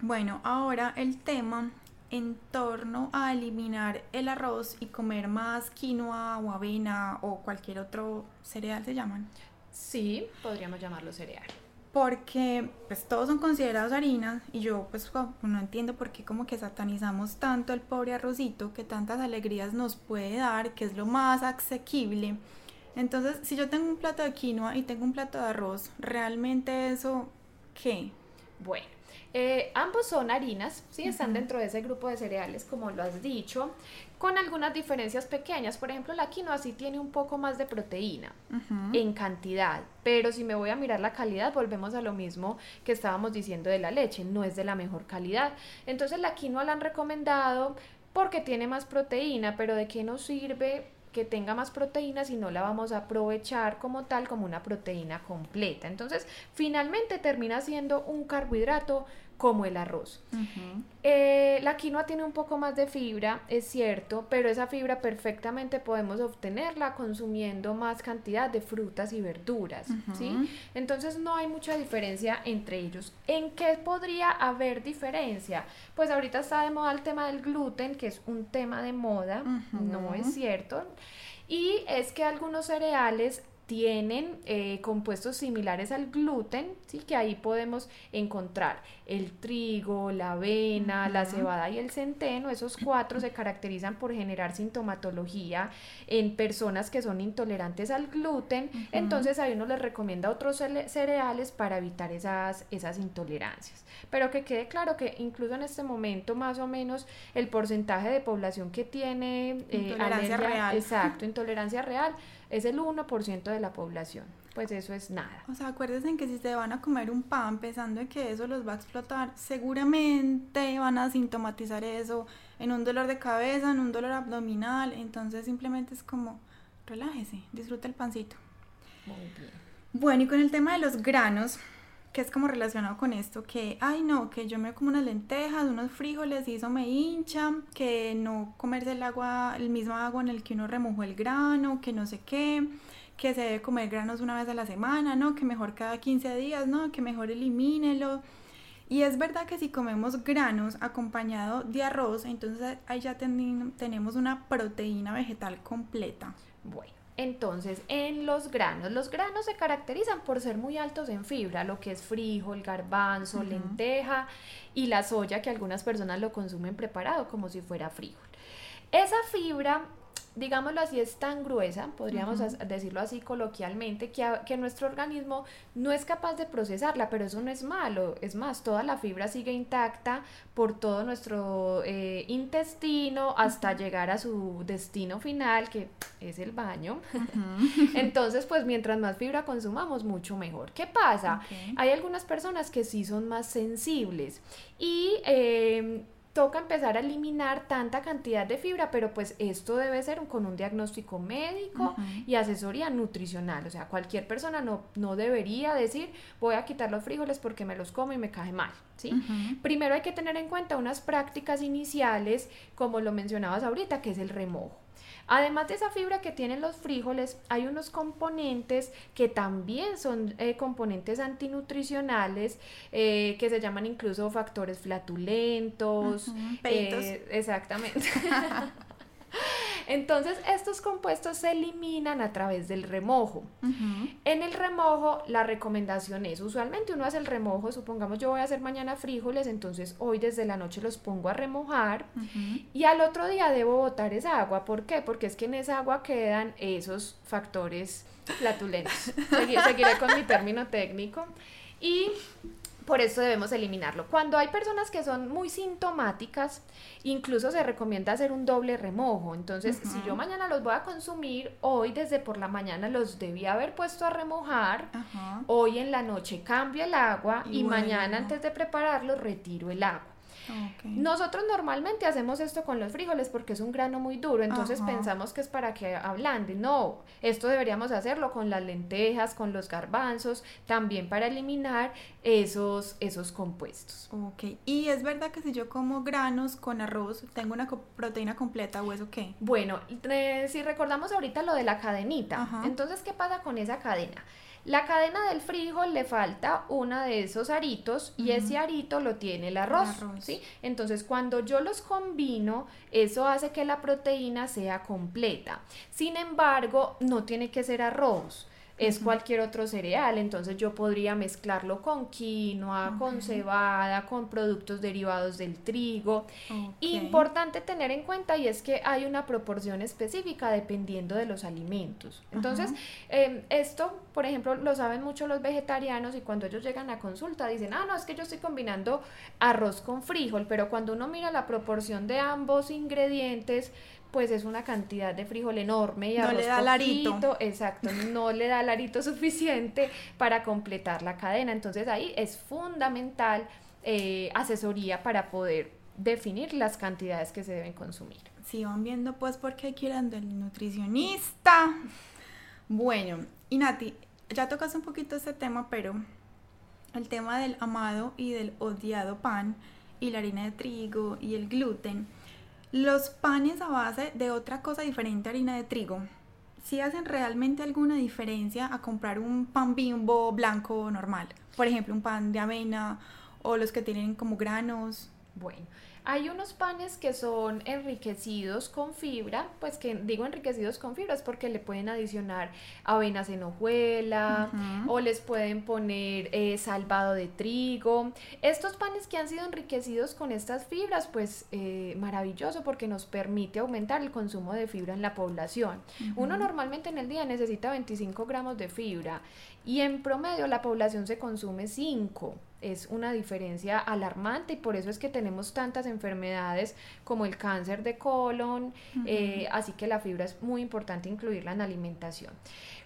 Bueno, ahora el tema en torno a eliminar el arroz y comer más quinoa o avena o cualquier otro cereal se llaman. Sí, podríamos llamarlo cereal porque pues todos son considerados harinas y yo pues no entiendo por qué como que satanizamos tanto el pobre arrocito que tantas alegrías nos puede dar, que es lo más asequible. Entonces, si yo tengo un plato de quinoa y tengo un plato de arroz, ¿realmente eso qué? Bueno, eh, ambos son harinas, sí, están dentro de ese grupo de cereales, como lo has dicho, con algunas diferencias pequeñas. Por ejemplo, la quinoa sí tiene un poco más de proteína en cantidad, pero si me voy a mirar la calidad, volvemos a lo mismo que estábamos diciendo de la leche, no es de la mejor calidad. Entonces la quinoa la han recomendado porque tiene más proteína, pero ¿de qué nos sirve? que tenga más proteína si no la vamos a aprovechar como tal, como una proteína completa. Entonces, finalmente termina siendo un carbohidrato como el arroz. Eh, la quinoa tiene un poco más de fibra, es cierto, pero esa fibra perfectamente podemos obtenerla consumiendo más cantidad de frutas y verduras, ¿sí? Entonces no hay mucha diferencia entre ellos. ¿En qué podría haber diferencia? Pues ahorita está de moda el tema del gluten, que es un tema de moda, no es cierto. Y es que algunos cereales tienen eh, compuestos similares al gluten, ¿sí? que ahí podemos encontrar el trigo, la avena, la cebada y el centeno. Esos cuatro se caracterizan por generar sintomatología en personas que son intolerantes al gluten. Entonces ahí uno les recomienda otros cereales para evitar esas, esas intolerancias. Pero que quede claro que incluso en este momento más o menos el porcentaje de población que tiene eh, intolerancia real. Exacto, intolerancia real es el 1% de la población. Pues eso es nada. O sea, acuérdense que si se van a comer un pan pensando en que eso los va a explotar, seguramente van a sintomatizar eso en un dolor de cabeza, en un dolor abdominal. Entonces simplemente es como, relájese, disfruta el pancito. Muy bien. Bueno, y con el tema de los granos, que es como relacionado con esto, que, ay no, que yo me como unas lentejas, unos frijoles y eso me hincha, que no comerse el agua, el mismo agua en el que uno remojó el grano, que no sé qué, que se debe comer granos una vez a la semana, no, que mejor cada 15 días, no, que mejor elimínelo. Y es verdad que si comemos granos acompañado de arroz, entonces ahí ya tenemos una proteína vegetal completa. Bueno, entonces en los granos, los granos se caracterizan por ser muy altos en fibra, lo que es frijol, garbanzo, lenteja y la soya, que algunas personas lo consumen preparado como si fuera frijol. Esa fibra digámoslo así, es tan gruesa, podríamos decirlo así coloquialmente, que, que, nuestro organismo no es capaz de procesarla, pero eso no es malo, es más, toda la fibra sigue intacta por todo nuestro eh, intestino hasta llegar a su destino final, que es el baño. [LAUGHS] Entonces, pues mientras más fibra consumamos, mucho mejor. ¿Qué pasa? Hay algunas personas que sí son más sensibles y... Eh, toca empezar a eliminar tanta cantidad de fibra, pero pues esto debe ser con un diagnóstico médico y asesoría nutricional. O sea, cualquier persona no, no debería decir voy a quitar los frijoles porque me los como y me cae mal. ¿sí? Primero hay que tener en cuenta unas prácticas iniciales, como lo mencionabas ahorita, que es el remojo. Además de esa fibra que tienen los frijoles, hay unos componentes que también son eh, componentes antinutricionales eh, que se llaman incluso factores flatulentos. Eh, exactamente. [LAUGHS] [LAUGHS] Entonces, estos compuestos se eliminan a través del remojo. En el remojo, la recomendación es, usualmente uno hace el remojo, supongamos yo voy a hacer mañana frijoles, entonces hoy desde la noche los pongo a remojar y al otro día debo botar esa agua. ¿Por qué? Porque es que en esa agua quedan esos factores flatulentos. [LAUGHS] Seguiré con mi término técnico. Y por eso debemos eliminarlo. Cuando hay personas que son muy sintomáticas, incluso se recomienda hacer un doble remojo. Entonces, si yo mañana los voy a consumir, hoy desde por la mañana los debía haber puesto a remojar, hoy en la noche cambio el agua y, mañana antes de prepararlo retiro el agua. Nosotros normalmente hacemos esto con los frijoles porque es un grano muy duro, entonces pensamos que es para que ablande. No, esto deberíamos hacerlo con las lentejas, con los garbanzos, también para eliminar esos, esos compuestos. Ok, y es verdad que si yo como granos con arroz, tengo una proteína completa o eso qué? Bueno, si recordamos ahorita lo de la cadenita, entonces, ¿qué pasa con esa cadena? La cadena del frijol le falta una de esos aritos y ese arito lo tiene el arroz, ¿sí? Entonces, cuando yo los combino, eso hace que la proteína sea completa. Sin embargo, no tiene que ser arroz es cualquier otro cereal, entonces yo podría mezclarlo con quinoa, con cebada, con productos derivados del trigo. Importante tener en cuenta y es que hay una proporción específica dependiendo de los alimentos. Entonces, em, esto, por ejemplo, lo saben mucho los vegetarianos y cuando ellos llegan a consulta dicen, ah, no, es que yo estoy combinando arroz con frijol, pero cuando uno mira la proporción de ambos ingredientes, pues es una cantidad de frijol enorme y no le da arito. Exacto, no le da el arito [LAUGHS] suficiente para completar la cadena. Entonces ahí es fundamental eh, asesoría para poder definir las cantidades que se deben consumir. Si van viendo pues por qué quieren del nutricionista. Bueno, y Nati, ya tocas un poquito este tema, pero el tema del amado y del odiado pan y la harina de trigo y el gluten los panes a base de otra cosa diferente a harina de trigo, ¿sí hacen realmente alguna diferencia a comprar un pan bimbo blanco normal? Por ejemplo, un pan de avena o los que tienen como granos. Bueno, hay unos panes que son enriquecidos con fibra, pues que digo enriquecidos con fibra es porque le pueden adicionar avenas en hojuela o les pueden poner eh, salvado de trigo. Estos panes que han sido enriquecidos con estas fibras, pues eh, maravilloso porque nos permite aumentar el consumo de fibra en la población. Uno normalmente en el día necesita 25 gramos de fibra y en promedio la población se consume 5 es una diferencia alarmante y por eso es que tenemos tantas enfermedades como el cáncer de colon, eh, así que la fibra es muy importante incluirla en la alimentación.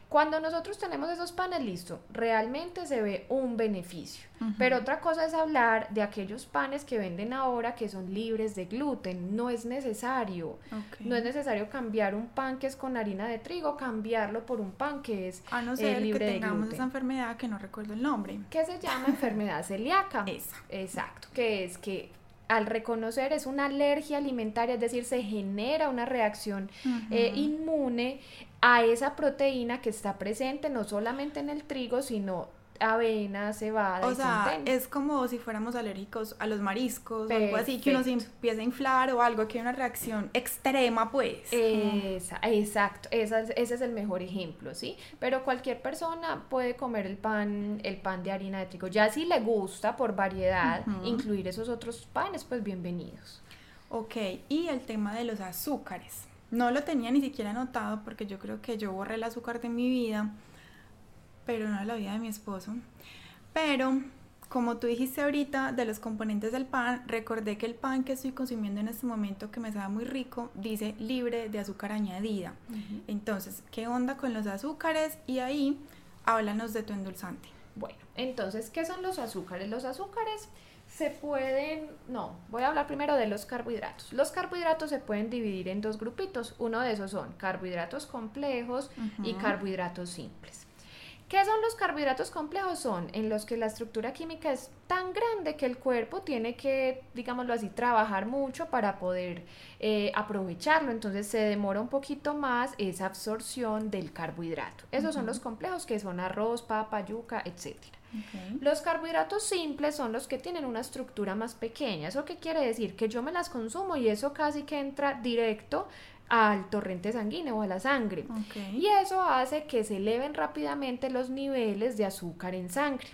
Cuando nosotros tenemos esos panes listos, realmente se ve un beneficio. Pero otra cosa es hablar de aquellos panes que venden ahora que son libres de gluten. No es necesario. No es necesario cambiar un pan que es con harina de trigo, cambiarlo por un pan que es A no ser que tengamos esa enfermedad que no recuerdo el nombre. Que se llama enfermedad celíaca. Esa. Exacto. Que es que al reconocer es una alergia alimentaria, es decir, se genera una reacción eh, inmune a esa proteína que está presente no solamente en el trigo, sino avena, cebada o sea, es como si fuéramos alérgicos a los mariscos o algo así, que uno se empieza a inflar o algo, que hay una reacción extrema, pues. exacto, ese es el mejor ejemplo, ¿sí? Pero cualquier persona puede comer el pan, el pan de harina de trigo. Ya si le gusta por variedad incluir esos otros panes, pues bienvenidos. Ok, y el tema de los azúcares. No lo tenía ni siquiera anotado porque yo creo que yo borré el azúcar de mi vida, pero no de la vida de mi esposo. Pero, como tú dijiste ahorita, de los componentes del pan, recordé que el pan que estoy consumiendo en este momento, que me sabe muy rico, dice libre de azúcar añadida. Entonces, ¿qué onda con los azúcares? Y ahí, háblanos de tu endulzante. Bueno, entonces, ¿qué son los azúcares? Los azúcares se pueden, no, voy a hablar primero de los carbohidratos. Los carbohidratos se pueden dividir en dos grupitos. Uno de esos son carbohidratos complejos y carbohidratos simples. ¿Qué son los carbohidratos complejos? Son en los que la estructura química es tan grande que el cuerpo tiene que, digámoslo así, trabajar mucho para poder eh, aprovecharlo. Entonces se demora un poquito más esa absorción del carbohidrato. Esos son los complejos que son arroz, papa, yuca, etcétera. Los carbohidratos simples son los que tienen una estructura más pequeña. ¿Eso qué quiere decir? Que yo me las consumo y eso casi que entra directo al torrente sanguíneo o a la sangre. Y eso hace que se eleven rápidamente los niveles de azúcar en sangre.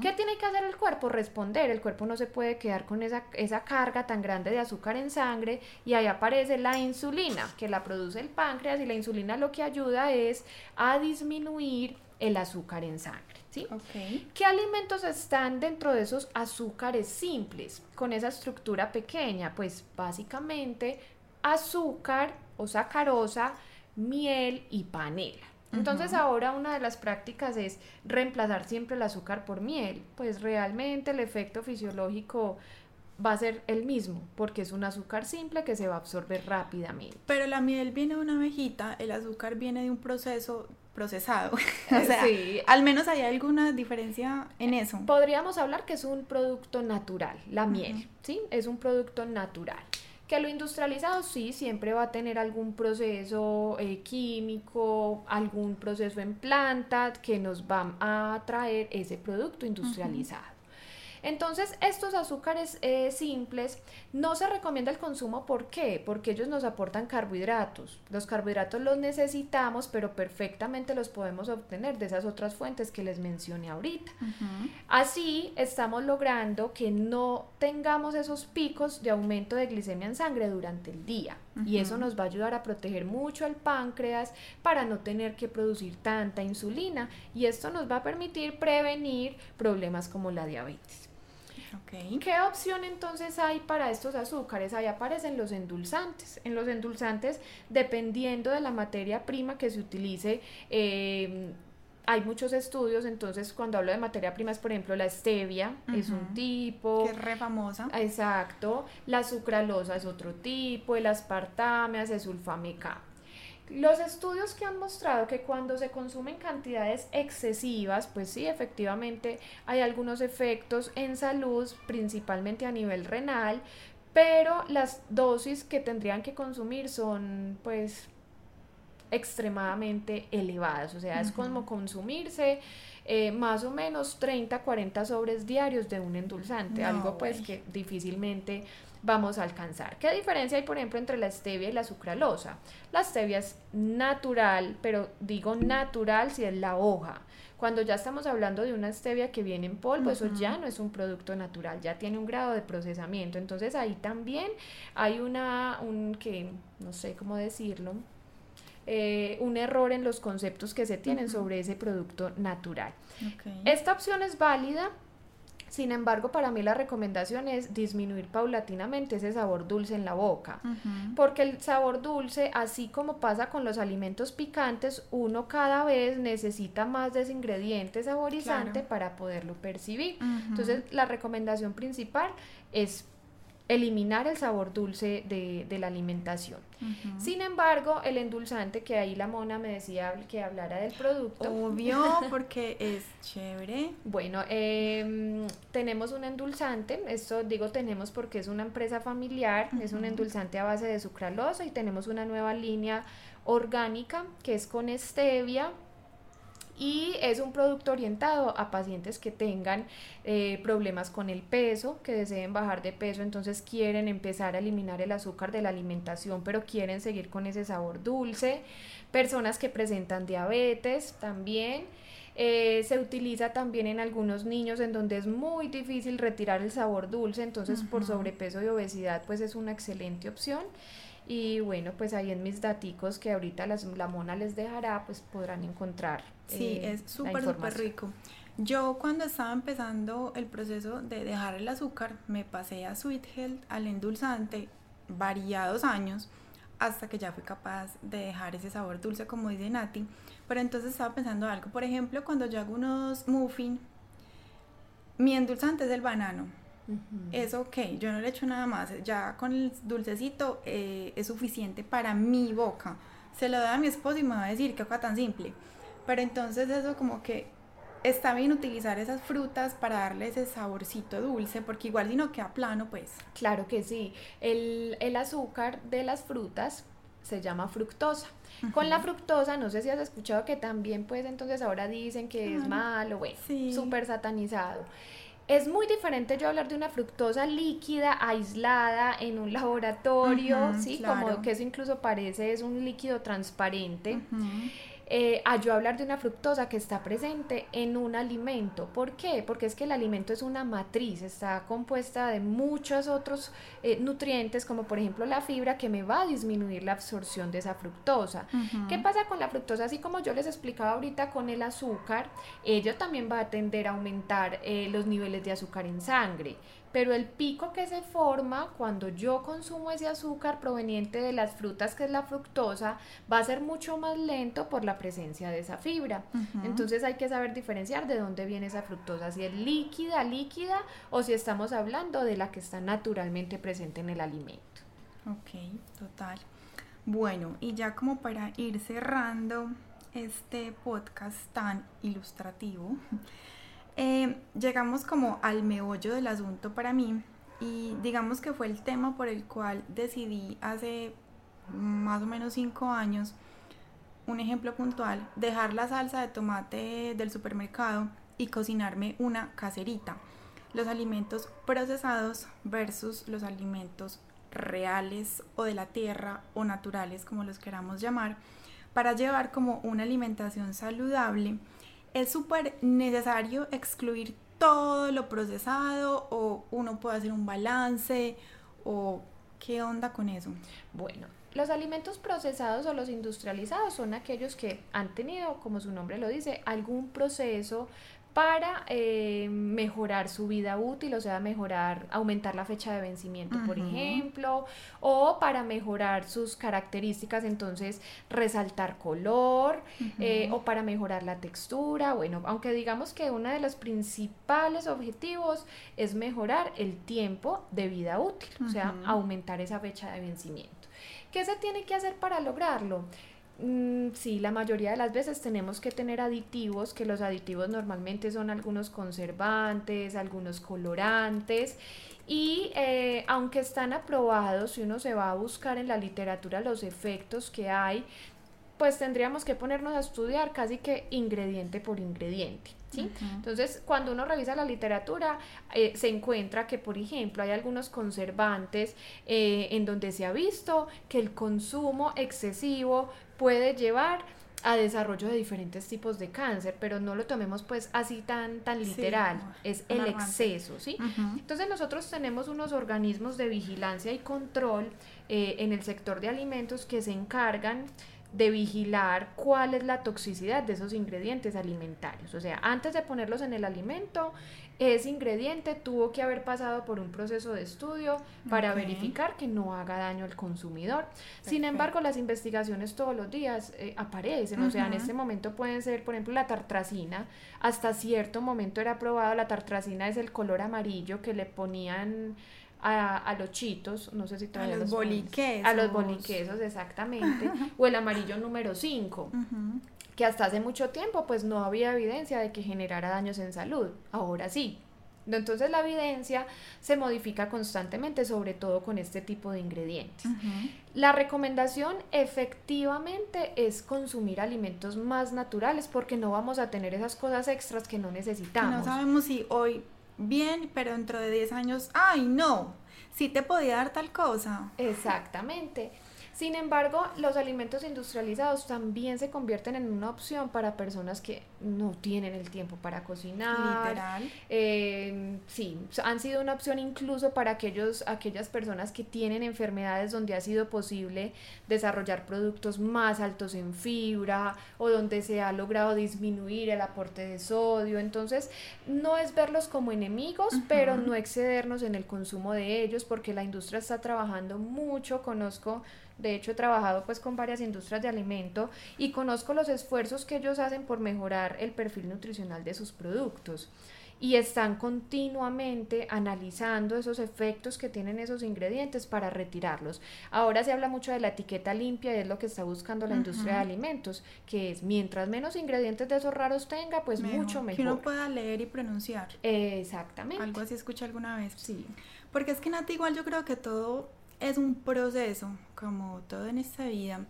¿Qué tiene que hacer el cuerpo? Responder. El cuerpo no se puede quedar con esa, esa carga tan grande de azúcar en sangre y ahí aparece la insulina, que la produce el páncreas y la insulina lo que ayuda es a disminuir el azúcar en sangre. ¿Sí? ¿Qué alimentos están dentro de esos azúcares simples con esa estructura pequeña? Pues básicamente azúcar o sacarosa, miel y panela. Entonces ahora una de las prácticas es reemplazar siempre el azúcar por miel, pues realmente el efecto fisiológico va a ser el mismo, porque es un azúcar simple que se va a absorber rápidamente. Pero la miel viene de una abejita, el azúcar viene de un proceso procesado. [LAUGHS] o sea, al menos hay alguna diferencia en eso. Podríamos hablar que es un producto natural, la miel, ¿sí? Es un producto natural. Que lo industrializado sí siempre va a tener algún proceso eh, químico, algún proceso en planta que nos va a traer ese producto industrializado. Entonces, estos azúcares eh, simples no se recomienda el consumo. ¿Por qué? Porque ellos nos aportan carbohidratos. Los carbohidratos los necesitamos, pero perfectamente los podemos obtener de esas otras fuentes que les mencioné ahorita. Así estamos logrando que no tengamos esos picos de aumento de glicemia en sangre durante el día. Y eso nos va a ayudar a proteger mucho al páncreas para no tener que producir tanta insulina. Y esto nos va a permitir prevenir problemas como la diabetes. ¿Qué opción entonces hay para estos azúcares? Ahí aparecen los endulzantes. En los endulzantes, dependiendo de la materia prima que se utilice, em, hay muchos estudios, entonces cuando hablo de materia prima es por ejemplo la stevia, es un tipo. Que es re famosa. Exacto. La sucralosa es otro tipo, el aspartame, el sulfame los estudios que han mostrado que cuando se consumen cantidades excesivas, pues sí, efectivamente hay algunos efectos en salud, principalmente a nivel renal, pero las dosis que tendrían que consumir son pues extremadamente elevadas, o sea, es como consumirse eh, más o menos 30, 40 sobres diarios de un endulzante, algo pues que difícilmente vamos a alcanzar. ¿Qué diferencia hay, por ejemplo, entre la stevia y la sucralosa? La stevia es natural, pero digo natural si es la hoja. Cuando ya estamos hablando de una stevia que viene en polvo, eso ya no es un producto natural, ya tiene un grado de procesamiento. Entonces ahí también hay una, un que, no sé cómo decirlo, eh, un error en los conceptos que se tienen sobre ese producto natural. Esta opción es válida sin embargo, para mí la recomendación es disminuir paulatinamente ese sabor dulce en la boca, porque el sabor dulce, así como pasa con los alimentos picantes, uno cada vez necesita más de ese ingrediente saborizante para poderlo percibir. Entonces, la recomendación principal es eliminar el sabor dulce de, la alimentación. Sin embargo, el endulzante, que ahí la mona me decía que hablara del producto. Obvio, [LAUGHS] porque es chévere. Bueno, em, tenemos un endulzante, esto digo tenemos porque es una empresa familiar, es un endulzante a base de sucralosa y tenemos una nueva línea orgánica que es con stevia y es un producto orientado a pacientes que tengan eh, problemas con el peso, que deseen bajar de peso, entonces quieren empezar a eliminar el azúcar de la alimentación, pero quieren seguir con ese sabor dulce, personas que presentan diabetes también. Eh, se utiliza también en algunos niños en donde es muy difícil retirar el sabor dulce, entonces por sobrepeso y obesidad pues es una excelente opción. Y bueno, pues ahí en mis daticos que ahorita las, la mona les dejará, pues podrán encontrar. Sí, eh, es súper, súper rico. Yo cuando estaba empezando el proceso de dejar el azúcar, me pasé a Sweet Health, al endulzante, variados años, hasta que ya fui capaz de dejar ese sabor dulce, como dice Nati. Pero entonces estaba pensando algo, por ejemplo, cuando yo hago unos muffins, mi endulzante es el banano es ok, yo no le echo nada más, ya con el dulcecito eh, es suficiente para mi boca. Se lo doy a mi esposo y me va a decir qué cosa tan simple. Pero entonces eso como que está bien utilizar esas frutas para darle ese saborcito dulce, porque igual si no queda plano, pues. Claro que sí. El, azúcar de las frutas se llama fructosa. Con la fructosa, no sé si has escuchado que también, pues entonces ahora dicen que es malo, bueno, súper satanizado. Es muy diferente yo hablar de una fructosa líquida, aislada en un laboratorio, ¿sí? Como que eso incluso parece es un líquido transparente eh, a yo hablar de una fructosa que está presente en un alimento. ¿Por qué? Porque es que el alimento es una matriz, está compuesta de muchos otros eh, nutrientes, como por ejemplo la fibra, que me va a disminuir la absorción de esa fructosa. ¿Qué pasa con la fructosa? Así como yo les explicaba ahorita con el azúcar, ello también va a tender a aumentar eh, los niveles de azúcar en sangre pero el pico que se forma cuando yo consumo ese azúcar proveniente de las frutas, que es la fructosa, va a ser mucho más lento por la presencia de esa fibra. Entonces hay que saber diferenciar de dónde viene esa fructosa, si es líquida, líquida, o si estamos hablando de la que está naturalmente presente en el alimento. Ok, total. Bueno, y ya como para ir cerrando este podcast tan ilustrativo, eh, llegamos como al meollo del asunto para mí y digamos que fue el tema por el cual decidí hace más o menos cinco años, un ejemplo puntual, dejar la salsa de tomate del supermercado y cocinarme una caserita. Los alimentos procesados versus los alimentos reales o de la tierra o naturales, como los queramos llamar, para llevar como una alimentación saludable ¿Es súper necesario excluir todo lo procesado o uno puede hacer un balance o qué onda con eso? Bueno, los alimentos procesados o los industrializados son aquellos que han tenido, como su nombre lo dice, algún proceso para eh, mejorar su vida útil, o sea, mejorar, aumentar la fecha de vencimiento, por ejemplo, o para mejorar sus características, entonces resaltar color, eh, o para mejorar la textura, bueno, aunque digamos que uno de los principales objetivos es mejorar el tiempo de vida útil, o sea, aumentar esa fecha de vencimiento. ¿Qué se tiene que hacer para lograrlo? Mm, sí, la mayoría de las veces tenemos que tener aditivos, que los aditivos normalmente son algunos conservantes, algunos colorantes y eh, aunque están aprobados, si uno se va a buscar en la literatura los efectos que hay, pues tendríamos que ponernos a estudiar casi que ingrediente por ingrediente. ¿Sí? Entonces, cuando uno revisa la literatura, eh, se encuentra que, por ejemplo, hay algunos conservantes eh, en donde se ha visto que el consumo excesivo puede llevar a desarrollo de diferentes tipos de cáncer, pero no lo tomemos pues así tan, tan literal, es el exceso, ¿sí? Entonces nosotros tenemos unos organismos de vigilancia y control eh, en el sector de alimentos que se encargan de vigilar cuál es la toxicidad de esos ingredientes alimentarios. O sea, antes de ponerlos en el alimento, ese ingrediente tuvo que haber pasado por un proceso de estudio para verificar que no haga daño al consumidor. Sin embargo, las investigaciones todos los días eh, aparecen, o sea, en este momento pueden ser, por ejemplo, la tartracina, hasta cierto momento era probado, la tartracina es el color amarillo que le ponían a, los chitos, no sé si todavía a los, boliquesos. A los boliquesos, exactamente, [LAUGHS] o el amarillo número 5, que hasta hace mucho tiempo pues no había evidencia de que generara daños en salud, ahora sí. Entonces la evidencia se modifica constantemente, sobre todo con este tipo de ingredientes. La recomendación efectivamente es consumir alimentos más naturales porque no vamos a tener esas cosas extras que no necesitamos. No sabemos si hoy bien, pero dentro de 10 años, ay no, sí te podía dar tal cosa. Exactamente. Sin embargo, los alimentos industrializados también se convierten en una opción para personas que no tienen el tiempo para cocinar. Literal. Eh, sí, han sido una opción incluso para aquellos, aquellas personas que tienen enfermedades donde ha sido posible desarrollar productos más altos en fibra o donde se ha logrado disminuir el aporte de sodio. Entonces, no es verlos como enemigos, pero no excedernos en el consumo de ellos porque la industria está trabajando mucho. Conozco de hecho, he trabajado pues con varias industrias de alimento y conozco los esfuerzos que ellos hacen por mejorar el perfil nutricional de sus productos y están continuamente analizando esos efectos que tienen esos ingredientes para retirarlos. Ahora se habla mucho de la etiqueta limpia y es lo que está buscando la industria de alimentos, que es mientras menos ingredientes de esos raros tenga, pues mucho mejor. Que uno pueda leer y pronunciar. exactamente. Algo así escuché alguna vez. Sí. Porque es que Nati, igual yo creo que todo es un proceso, como todo en esta vida.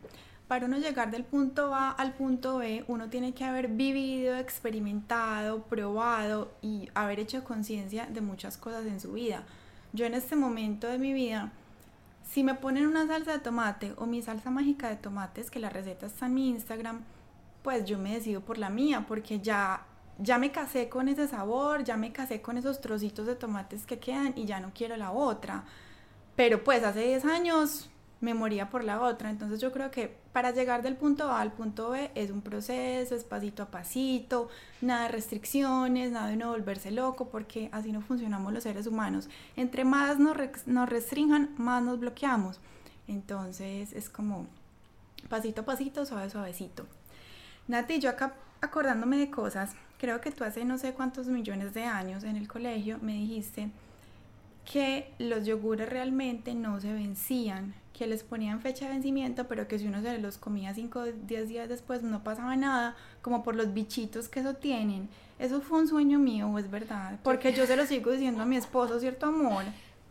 Para uno llegar del punto A al punto B, uno tiene que haber vivido, experimentado, probado y haber hecho conciencia de muchas cosas en su vida. Yo en este momento de mi vida, si me ponen una salsa de tomate o mi salsa mágica de tomates, que la receta está en mi Instagram, pues yo me decido por la mía, porque ya ya me casé con ese sabor, ya me casé con esos trocitos de tomates que quedan y ya no quiero la otra. Pero pues hace 10 años me moría por la otra. Entonces yo creo que para llegar del punto A al punto B es un proceso, es pasito a pasito, nada de restricciones, nada de no volverse loco, porque así no funcionamos los seres humanos. Entre más nos, nos restrinjan, más nos bloqueamos. Entonces es como pasito a pasito, suave, suavecito. Nati, yo acá acordándome de cosas, creo que tú hace no sé cuántos millones de años en el colegio me dijiste que los yogures realmente no se vencían, que les ponían fecha de vencimiento, pero que si uno se los comía 5 o 10 días después no pasaba nada, como por los bichitos que eso tienen. Eso fue un sueño mío, ¿o es verdad? Porque yo se lo sigo diciendo a mi esposo, ¿cierto amor?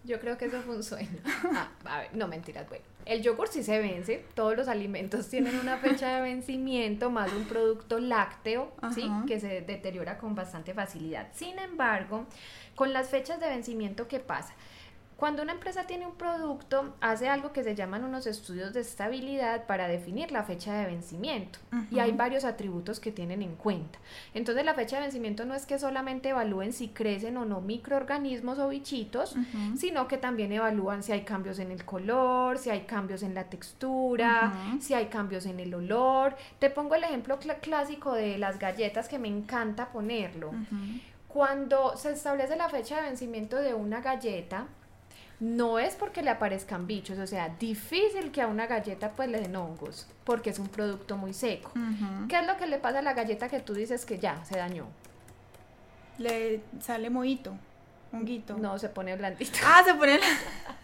Yo creo que eso fue un sueño. Ah, a ver, no mentiras, bueno. El yogur sí se vence, todos los alimentos [LAUGHS] tienen una fecha de vencimiento, más un producto lácteo, ¿sí? Que se deteriora con bastante facilidad. Sin embargo, con las fechas de vencimiento, ¿qué pasa? Cuando una empresa tiene un producto, hace algo que se llaman unos estudios de estabilidad para definir la fecha de vencimiento. Y hay varios atributos que tienen en cuenta. Entonces la fecha de vencimiento no es que solamente evalúen si crecen o no microorganismos o bichitos, sino que también evalúan si hay cambios en el color, si hay cambios en la textura, si hay cambios en el olor. Te pongo el ejemplo clásico de las galletas que me encanta ponerlo. Cuando se establece la fecha de vencimiento de una galleta, no es porque le aparezcan bichos, o sea, difícil que a una galleta pues le den hongos, porque es un producto muy seco. ¿Qué es lo que le pasa a la galleta que tú dices que ya se dañó? Le sale mohito, honguito. No, se pone blandito. Ah, se pone [LAUGHS]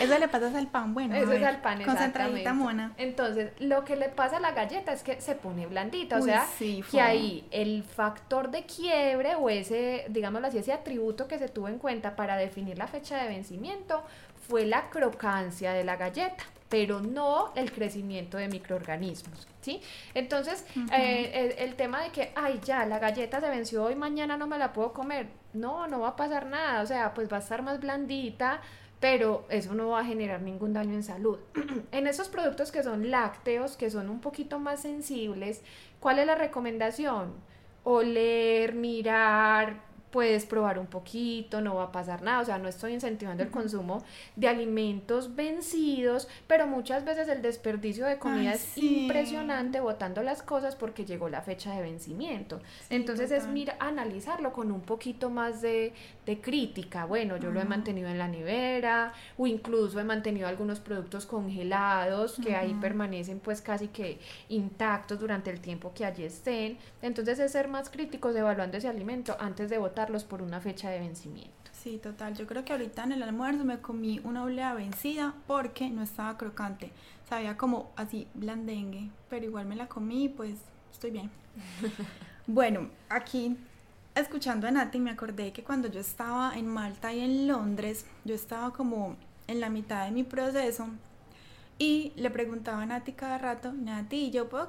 Eso le pasa al pan, bueno. Eso es al pan, Concentradita mona. Entonces, lo que le pasa a la galleta es que se pone blandita, o sea, que ahí el factor de quiebre o ese, digámoslo así, ese atributo que se tuvo en cuenta para definir la fecha de vencimiento fue la crocancia de la galleta pero no el crecimiento de microorganismos, ¿sí? Entonces, eh, el, el, tema de que, ay, ya, la galleta se venció hoy, mañana no me la puedo comer, no, no va a pasar nada, o sea, pues va a estar más blandita, pero eso no va a generar ningún daño en salud. [CLEARS THROAT] en esos productos que son lácteos, que son un poquito más sensibles, ¿cuál es la recomendación? Oler, mirar, puedes probar un poquito, no va a pasar nada, o sea, no estoy incentivando el consumo de alimentos vencidos, pero muchas veces el desperdicio de comida es impresionante botando las cosas porque llegó la fecha de vencimiento. Entonces es mira, analizarlo con un poquito más de, de crítica. Bueno, yo lo he mantenido en la nevera o incluso he mantenido algunos productos congelados que ahí permanecen pues casi que intactos durante el tiempo que allí estén. Entonces es ser más críticos evaluando ese alimento antes de botar por una fecha de vencimiento. Sí, total. Yo creo que ahorita en el almuerzo me comí una olea vencida porque no estaba crocante. Sabía como así blandengue, pero igual me la comí pues estoy bien. [LAUGHS] bueno, aquí escuchando a Nati me acordé que cuando yo estaba en Malta y en Londres, yo estaba como en la mitad de mi proceso y le preguntaba a Nati cada rato, Nati, ¿yo puedo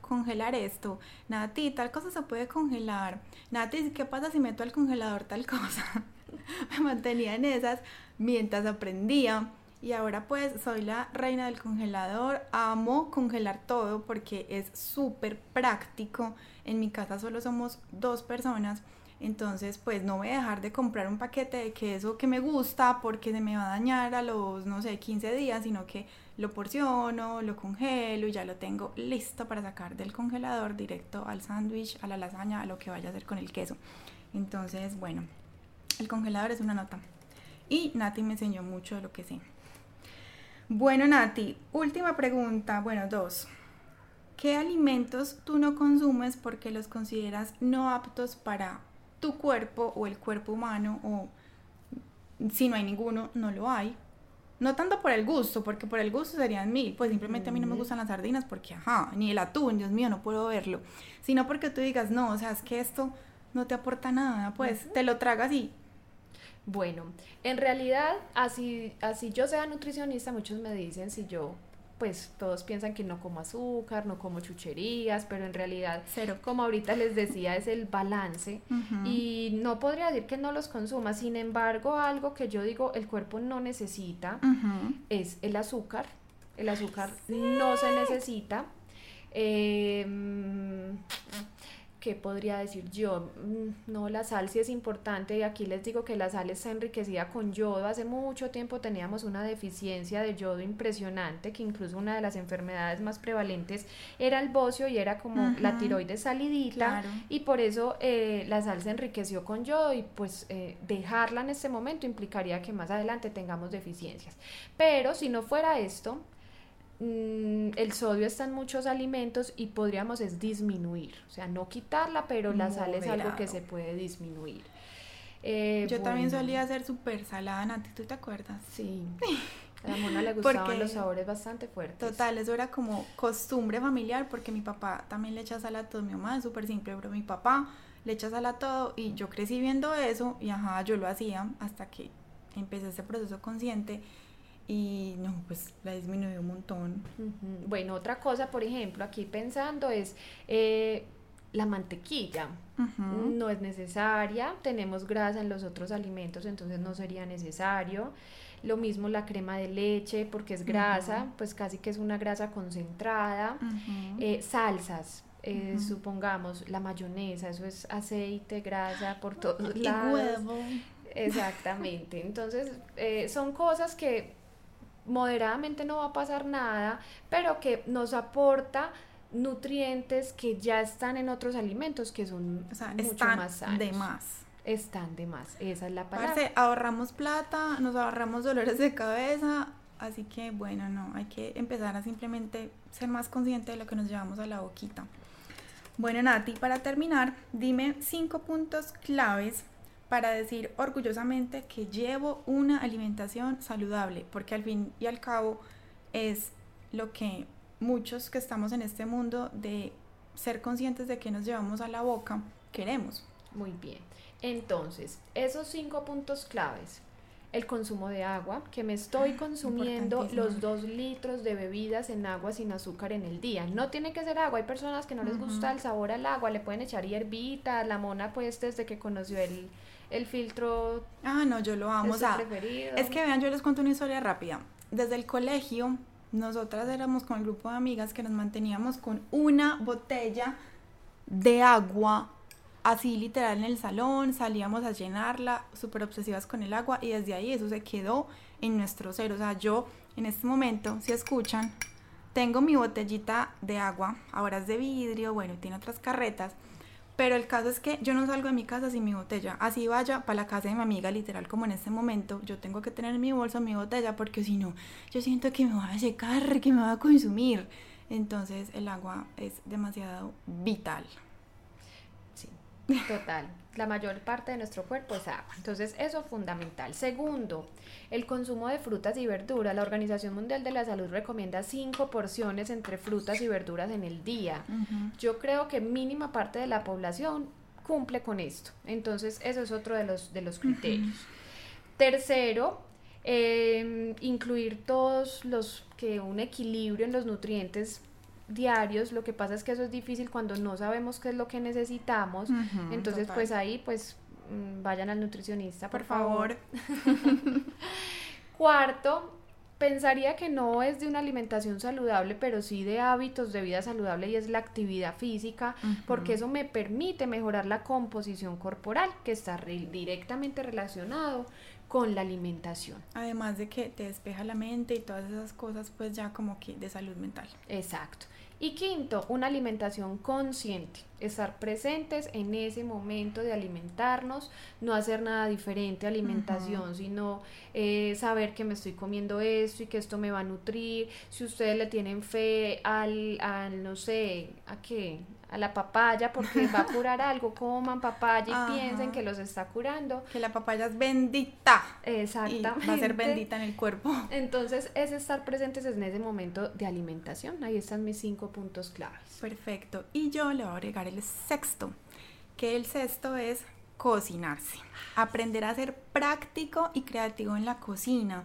congelar esto? Nati, tal cosa se puede congelar. Nati, ¿qué pasa si meto al congelador tal cosa? [LAUGHS] me mantenía en esas mientras aprendía. Y ahora pues soy la reina del congelador, amo congelar todo porque es súper práctico. En mi casa solo somos dos personas, entonces pues no voy a dejar de comprar un paquete de queso que me gusta porque se me va a dañar a los, no sé, 15 días, sino que lo porciono, lo congelo y ya lo tengo listo para sacar del congelador directo al sándwich, a la lasaña, a lo que vaya a hacer con el queso. Entonces, bueno, el congelador es una nota. Y Nati me enseñó mucho de lo que sé. Bueno, Nati, última pregunta, bueno, dos. ¿Qué alimentos tú no consumes porque los consideras no aptos para tu cuerpo o el cuerpo humano o si no hay ninguno, no lo hay? No tanto por el gusto, porque por el gusto serían mil, pues simplemente a mí no me gustan las sardinas porque, ajá, ni el atún, Dios mío, no puedo verlo. Sino porque tú digas, no, o sea, es que esto no te aporta nada, pues te lo tragas y... Bueno, en realidad, así, así yo sea nutricionista, muchos me dicen si yo pues todos piensan que no como azúcar, no como chucherías, pero en realidad, Cero. como ahorita les decía, es el balance. Y no podría decir que no los consuma, sin embargo, algo que yo digo el cuerpo no necesita es el azúcar, el azúcar no se necesita. Eh, ¿qué podría decir yo? Mm, no, la sal sí es importante y aquí les digo que la sal está enriquecida con yodo. Hace mucho tiempo teníamos una deficiencia de yodo impresionante, que incluso una de las enfermedades más prevalentes era el bocio y era como la tiroides salidita y por eso eh, la sal se enriqueció con yodo y pues eh, dejarla en este momento implicaría que más adelante tengamos deficiencias. Pero si no fuera esto, Mm, el sodio está en muchos alimentos y podríamos es disminuir, o sea, no quitarla, pero la sal es algo que se puede disminuir. Eh, Yo también solía hacer súper salada, Nati, ¿tú te acuerdas? Sí. A la mona le [LAUGHS] gustaban los sabores bastante fuertes. Total, eso era como costumbre familiar porque mi papá también le echa sal a todo, mi mamá es súper simple, pero mi papá le echa sal a todo y yo crecí viendo eso y ajá, yo lo hacía hasta que empecé ese proceso consciente y no, pues la disminuyó un montón. Bueno, otra cosa, por ejemplo, aquí pensando es eh, la mantequilla. No es necesaria, tenemos grasa en los otros alimentos, entonces no sería necesario. Lo mismo la crema de leche, porque es grasa, pues casi que es una grasa concentrada. Eh, salsas, eh, supongamos la mayonesa, eso es aceite, grasa por todos lados. Y huevo. Exactamente. Entonces, son cosas que moderadamente no va a pasar nada, pero que nos aporta nutrientes que ya están en otros alimentos que son mucho más sanos. de más. Están de más, esa es la palabra. ahorramos plata, nos ahorramos dolores de cabeza, así que bueno, no, hay que empezar a simplemente ser más consciente de lo que nos llevamos a la boquita. Bueno, Nati, para terminar, dime cinco puntos claves para decir orgullosamente que llevo una alimentación saludable, porque al fin y al cabo es lo que muchos que estamos en este mundo de ser conscientes de que nos llevamos a la boca queremos. Muy bien. Entonces, esos cinco puntos claves. El consumo de agua, que me estoy consumiendo los dos litros de bebidas en agua sin azúcar en el día. No tiene que ser agua, hay personas que no les gusta el sabor al agua, le pueden echar hierbita, la mona pues desde que conoció el, el filtro. Ah, no, yo lo amo. es que vean, yo les cuento una historia rápida. Desde el colegio, nosotras éramos con el grupo de amigas que nos manteníamos con una botella de agua así literal en el salón, salíamos a llenarla, súper obsesivas con el agua y desde ahí eso se quedó en nuestro ser. O sea, yo en este momento, si escuchan, tengo mi botellita de agua, ahora es de vidrio, bueno, tiene otras carretas pero el caso es que yo no salgo de mi casa sin mi botella. Así vaya para la casa de mi amiga, literal, como en este momento, yo tengo que tener en mi bolsa mi botella porque si no, yo siento que me va a secar, que me va a consumir. Entonces el agua es demasiado vital. Sí, total. La mayor parte de nuestro cuerpo es agua. Entonces eso es fundamental. Segundo, el consumo de frutas y verduras. La Organización Mundial de la Salud recomienda cinco porciones entre frutas y verduras en el día. Yo creo que mínima parte de la población cumple con esto. Entonces, eso es otro de los, de los criterios. Tercero, em, incluir todos los que un equilibrio en los nutrientes diarios, lo que pasa es que eso es difícil cuando no sabemos qué es lo que necesitamos, entonces pues ahí pues mm, vayan al nutricionista, por, favor. [LAUGHS] Cuarto, pensaría que no es de una alimentación saludable, pero sí de hábitos de vida saludable y es la actividad física, porque eso me permite mejorar la composición corporal, que está directamente relacionado con la alimentación. Además de que te despeja la mente y todas esas cosas, pues ya como que de salud mental. Exacto. Y quinto, una alimentación consciente, estar presentes en ese momento de alimentarnos, no hacer nada diferente a alimentación, sino eh, saber que me estoy comiendo esto y que esto me va a nutrir. Si ustedes le tienen fe al, al no sé, a qué, a la papaya porque va a curar [LAUGHS] algo, coman papaya y piensen que los está curando. Que la papaya es bendita. Exactamente. va a ser bendita en el cuerpo. Entonces es estar presentes en ese momento de alimentación. Ahí están mis cinco puntos claves. Perfecto. Y yo le voy a agregar el sexto, que el sexto es cocinarse. Aprender a ser práctico y creativo en la cocina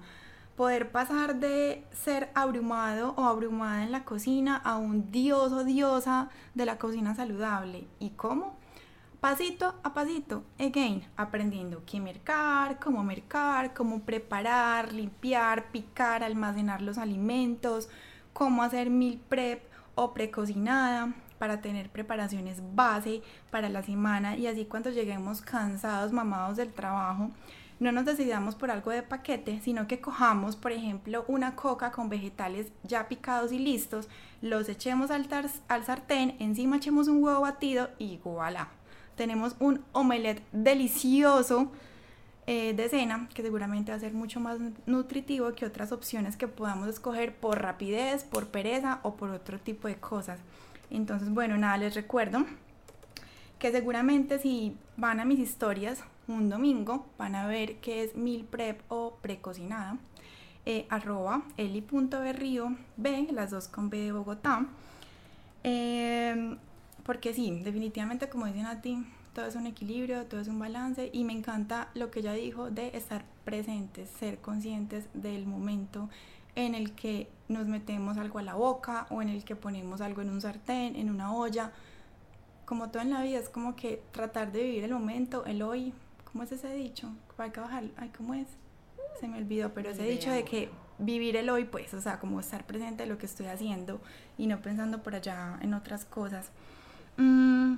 poder pasar de ser abrumado o abrumada en la cocina a un dios o diosa de la cocina saludable. ¿Y cómo? Pasito a pasito, again, aprendiendo qué mercar, cómo mercar, cómo preparar, limpiar, picar, almacenar los alimentos, cómo hacer meal prep o precocinada para tener preparaciones base para la semana y así cuando lleguemos cansados, mamados del trabajo, no nos decidamos por algo de paquete, sino que cojamos, por ejemplo, una coca con vegetales ya picados y listos, los echemos al, sartén, encima echemos un huevo batido y voilà. Tenemos un omelette delicioso eh, de cena que seguramente va a ser mucho más nutritivo que otras opciones que podamos escoger por rapidez, por pereza o por otro tipo de cosas. Entonces, bueno, nada, les recuerdo que seguramente si van a mis historias un domingo van a ver que es mil prep o precocinada. Eh, eli.berrío B, las dos con B de Bogotá. Em, porque sí, definitivamente como dicen a ti, todo es un equilibrio, todo es un balance y me encanta lo que ella dijo de estar presentes, ser conscientes del momento en el que nos metemos algo a la boca o en el que ponemos algo en un sartén, en una olla. Como todo en la vida, es como que tratar de vivir el momento, el hoy, ¿cómo es ese dicho? Hay que bajar, ay, ¿cómo es? Se me olvidó, pero ese dicho de que vivir el hoy, pues, o sea, como estar presente en lo que estoy haciendo y no pensando por allá en otras cosas. Mm,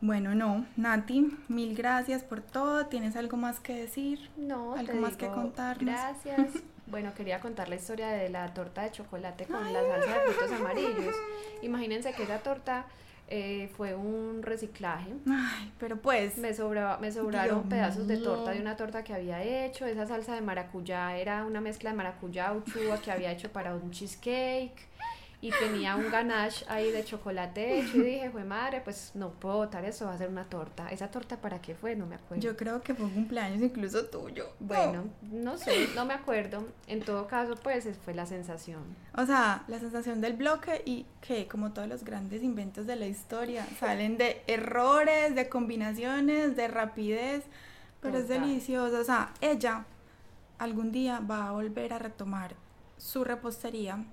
bueno, no, Nati, mil gracias por todo. ¿Tienes algo más que decir? No, algo más que contarnos. Gracias. [LAUGHS] bueno, quería contar la historia de la torta de chocolate con la salsa de frutos amarillos. [LAUGHS] Imagínense que esa torta eh, fue un reciclaje. Ay, pero pues. Me, sobraba, me sobraron pedazos de torta de una torta que había hecho. Esa salsa de maracuyá era una mezcla de maracuyá, uchua que había hecho para un cheesecake y tenía un ganache ahí de chocolate hecho y dije, fue madre, pues no puedo botar eso, va a ser una torta. ¿Esa torta para qué fue? No me acuerdo. Yo creo que fue un cumpleaños incluso tuyo. Bueno, no sé, no me acuerdo. En todo caso, pues fue la sensación. O sea, la sensación del bloque y que como todos los grandes inventos de la historia, [LAUGHS] salen de errores, de combinaciones, de rapidez, pero es delicioso. O sea, ella algún día va a volver a retomar su repostería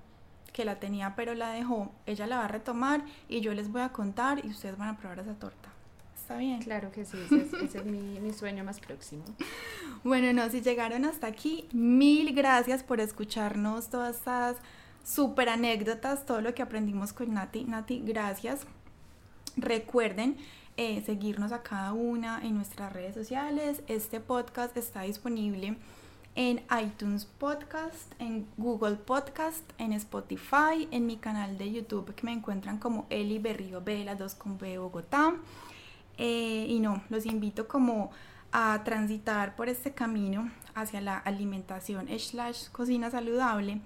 que la tenía pero la dejó, ella la va a retomar y yo les voy a contar y ustedes van a probar esa torta. ¿Está bien? Claro que sí, ese es, mi, sueño más próximo. [LAUGHS] Bueno, no, si llegaron hasta aquí, mil gracias por escucharnos todas estas súper anécdotas, todo lo que aprendimos con Nati. Nati, gracias. Recuerden eh, seguirnos a cada una en nuestras redes sociales. Este podcast está disponible en iTunes Podcast, en Google Podcast, en Spotify, en mi canal de YouTube que me encuentran como Eli Berrío B, las dos con B Bogotá. Eh, y no, los invito como a transitar por este camino hacia la alimentación slash cocina saludable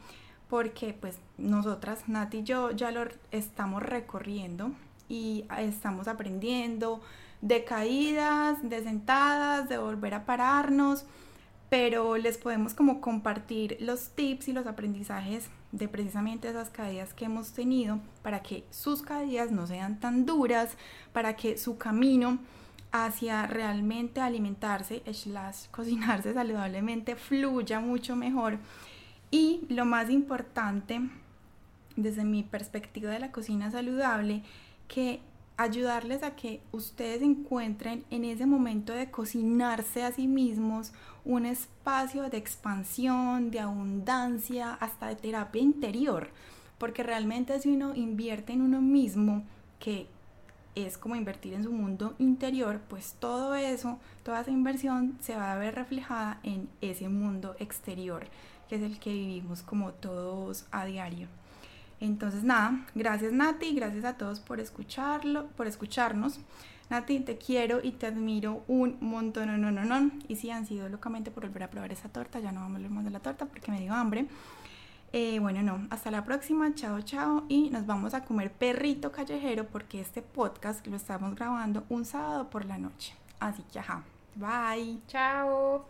porque pues nosotras, Nati y yo ya lo estamos recorriendo y estamos aprendiendo de caídas, de sentadas, de volver a pararnos pero les podemos como compartir los tips y los aprendizajes de precisamente esas caídas que hemos tenido para que sus caídas no sean tan duras, para que su camino hacia realmente alimentarse, slash cocinarse saludablemente, fluya mucho mejor. Y lo más importante, desde mi perspectiva de la cocina saludable, que ayudarles a que ustedes encuentren en ese momento de cocinarse a sí mismos un espacio de expansión, de abundancia, hasta de terapia interior. Porque realmente si uno invierte en uno mismo, que es como invertir en su mundo interior, pues todo eso, toda esa inversión se va a ver reflejada en ese mundo exterior, que es el que vivimos como todos a diario. Entonces nada, gracias Nati, gracias a todos por escucharlo, por escucharnos. Nati, te quiero y te admiro un montón, no, no, no, Y si han sido locamente por volver a probar esa torta, ya no vamos a hablar más de la torta porque me dio hambre. Eh, bueno, no, hasta la próxima, chao, chao. Y nos vamos a comer perrito callejero porque este podcast lo estamos grabando un sábado por la noche. Así que, ajá, bye. Chao.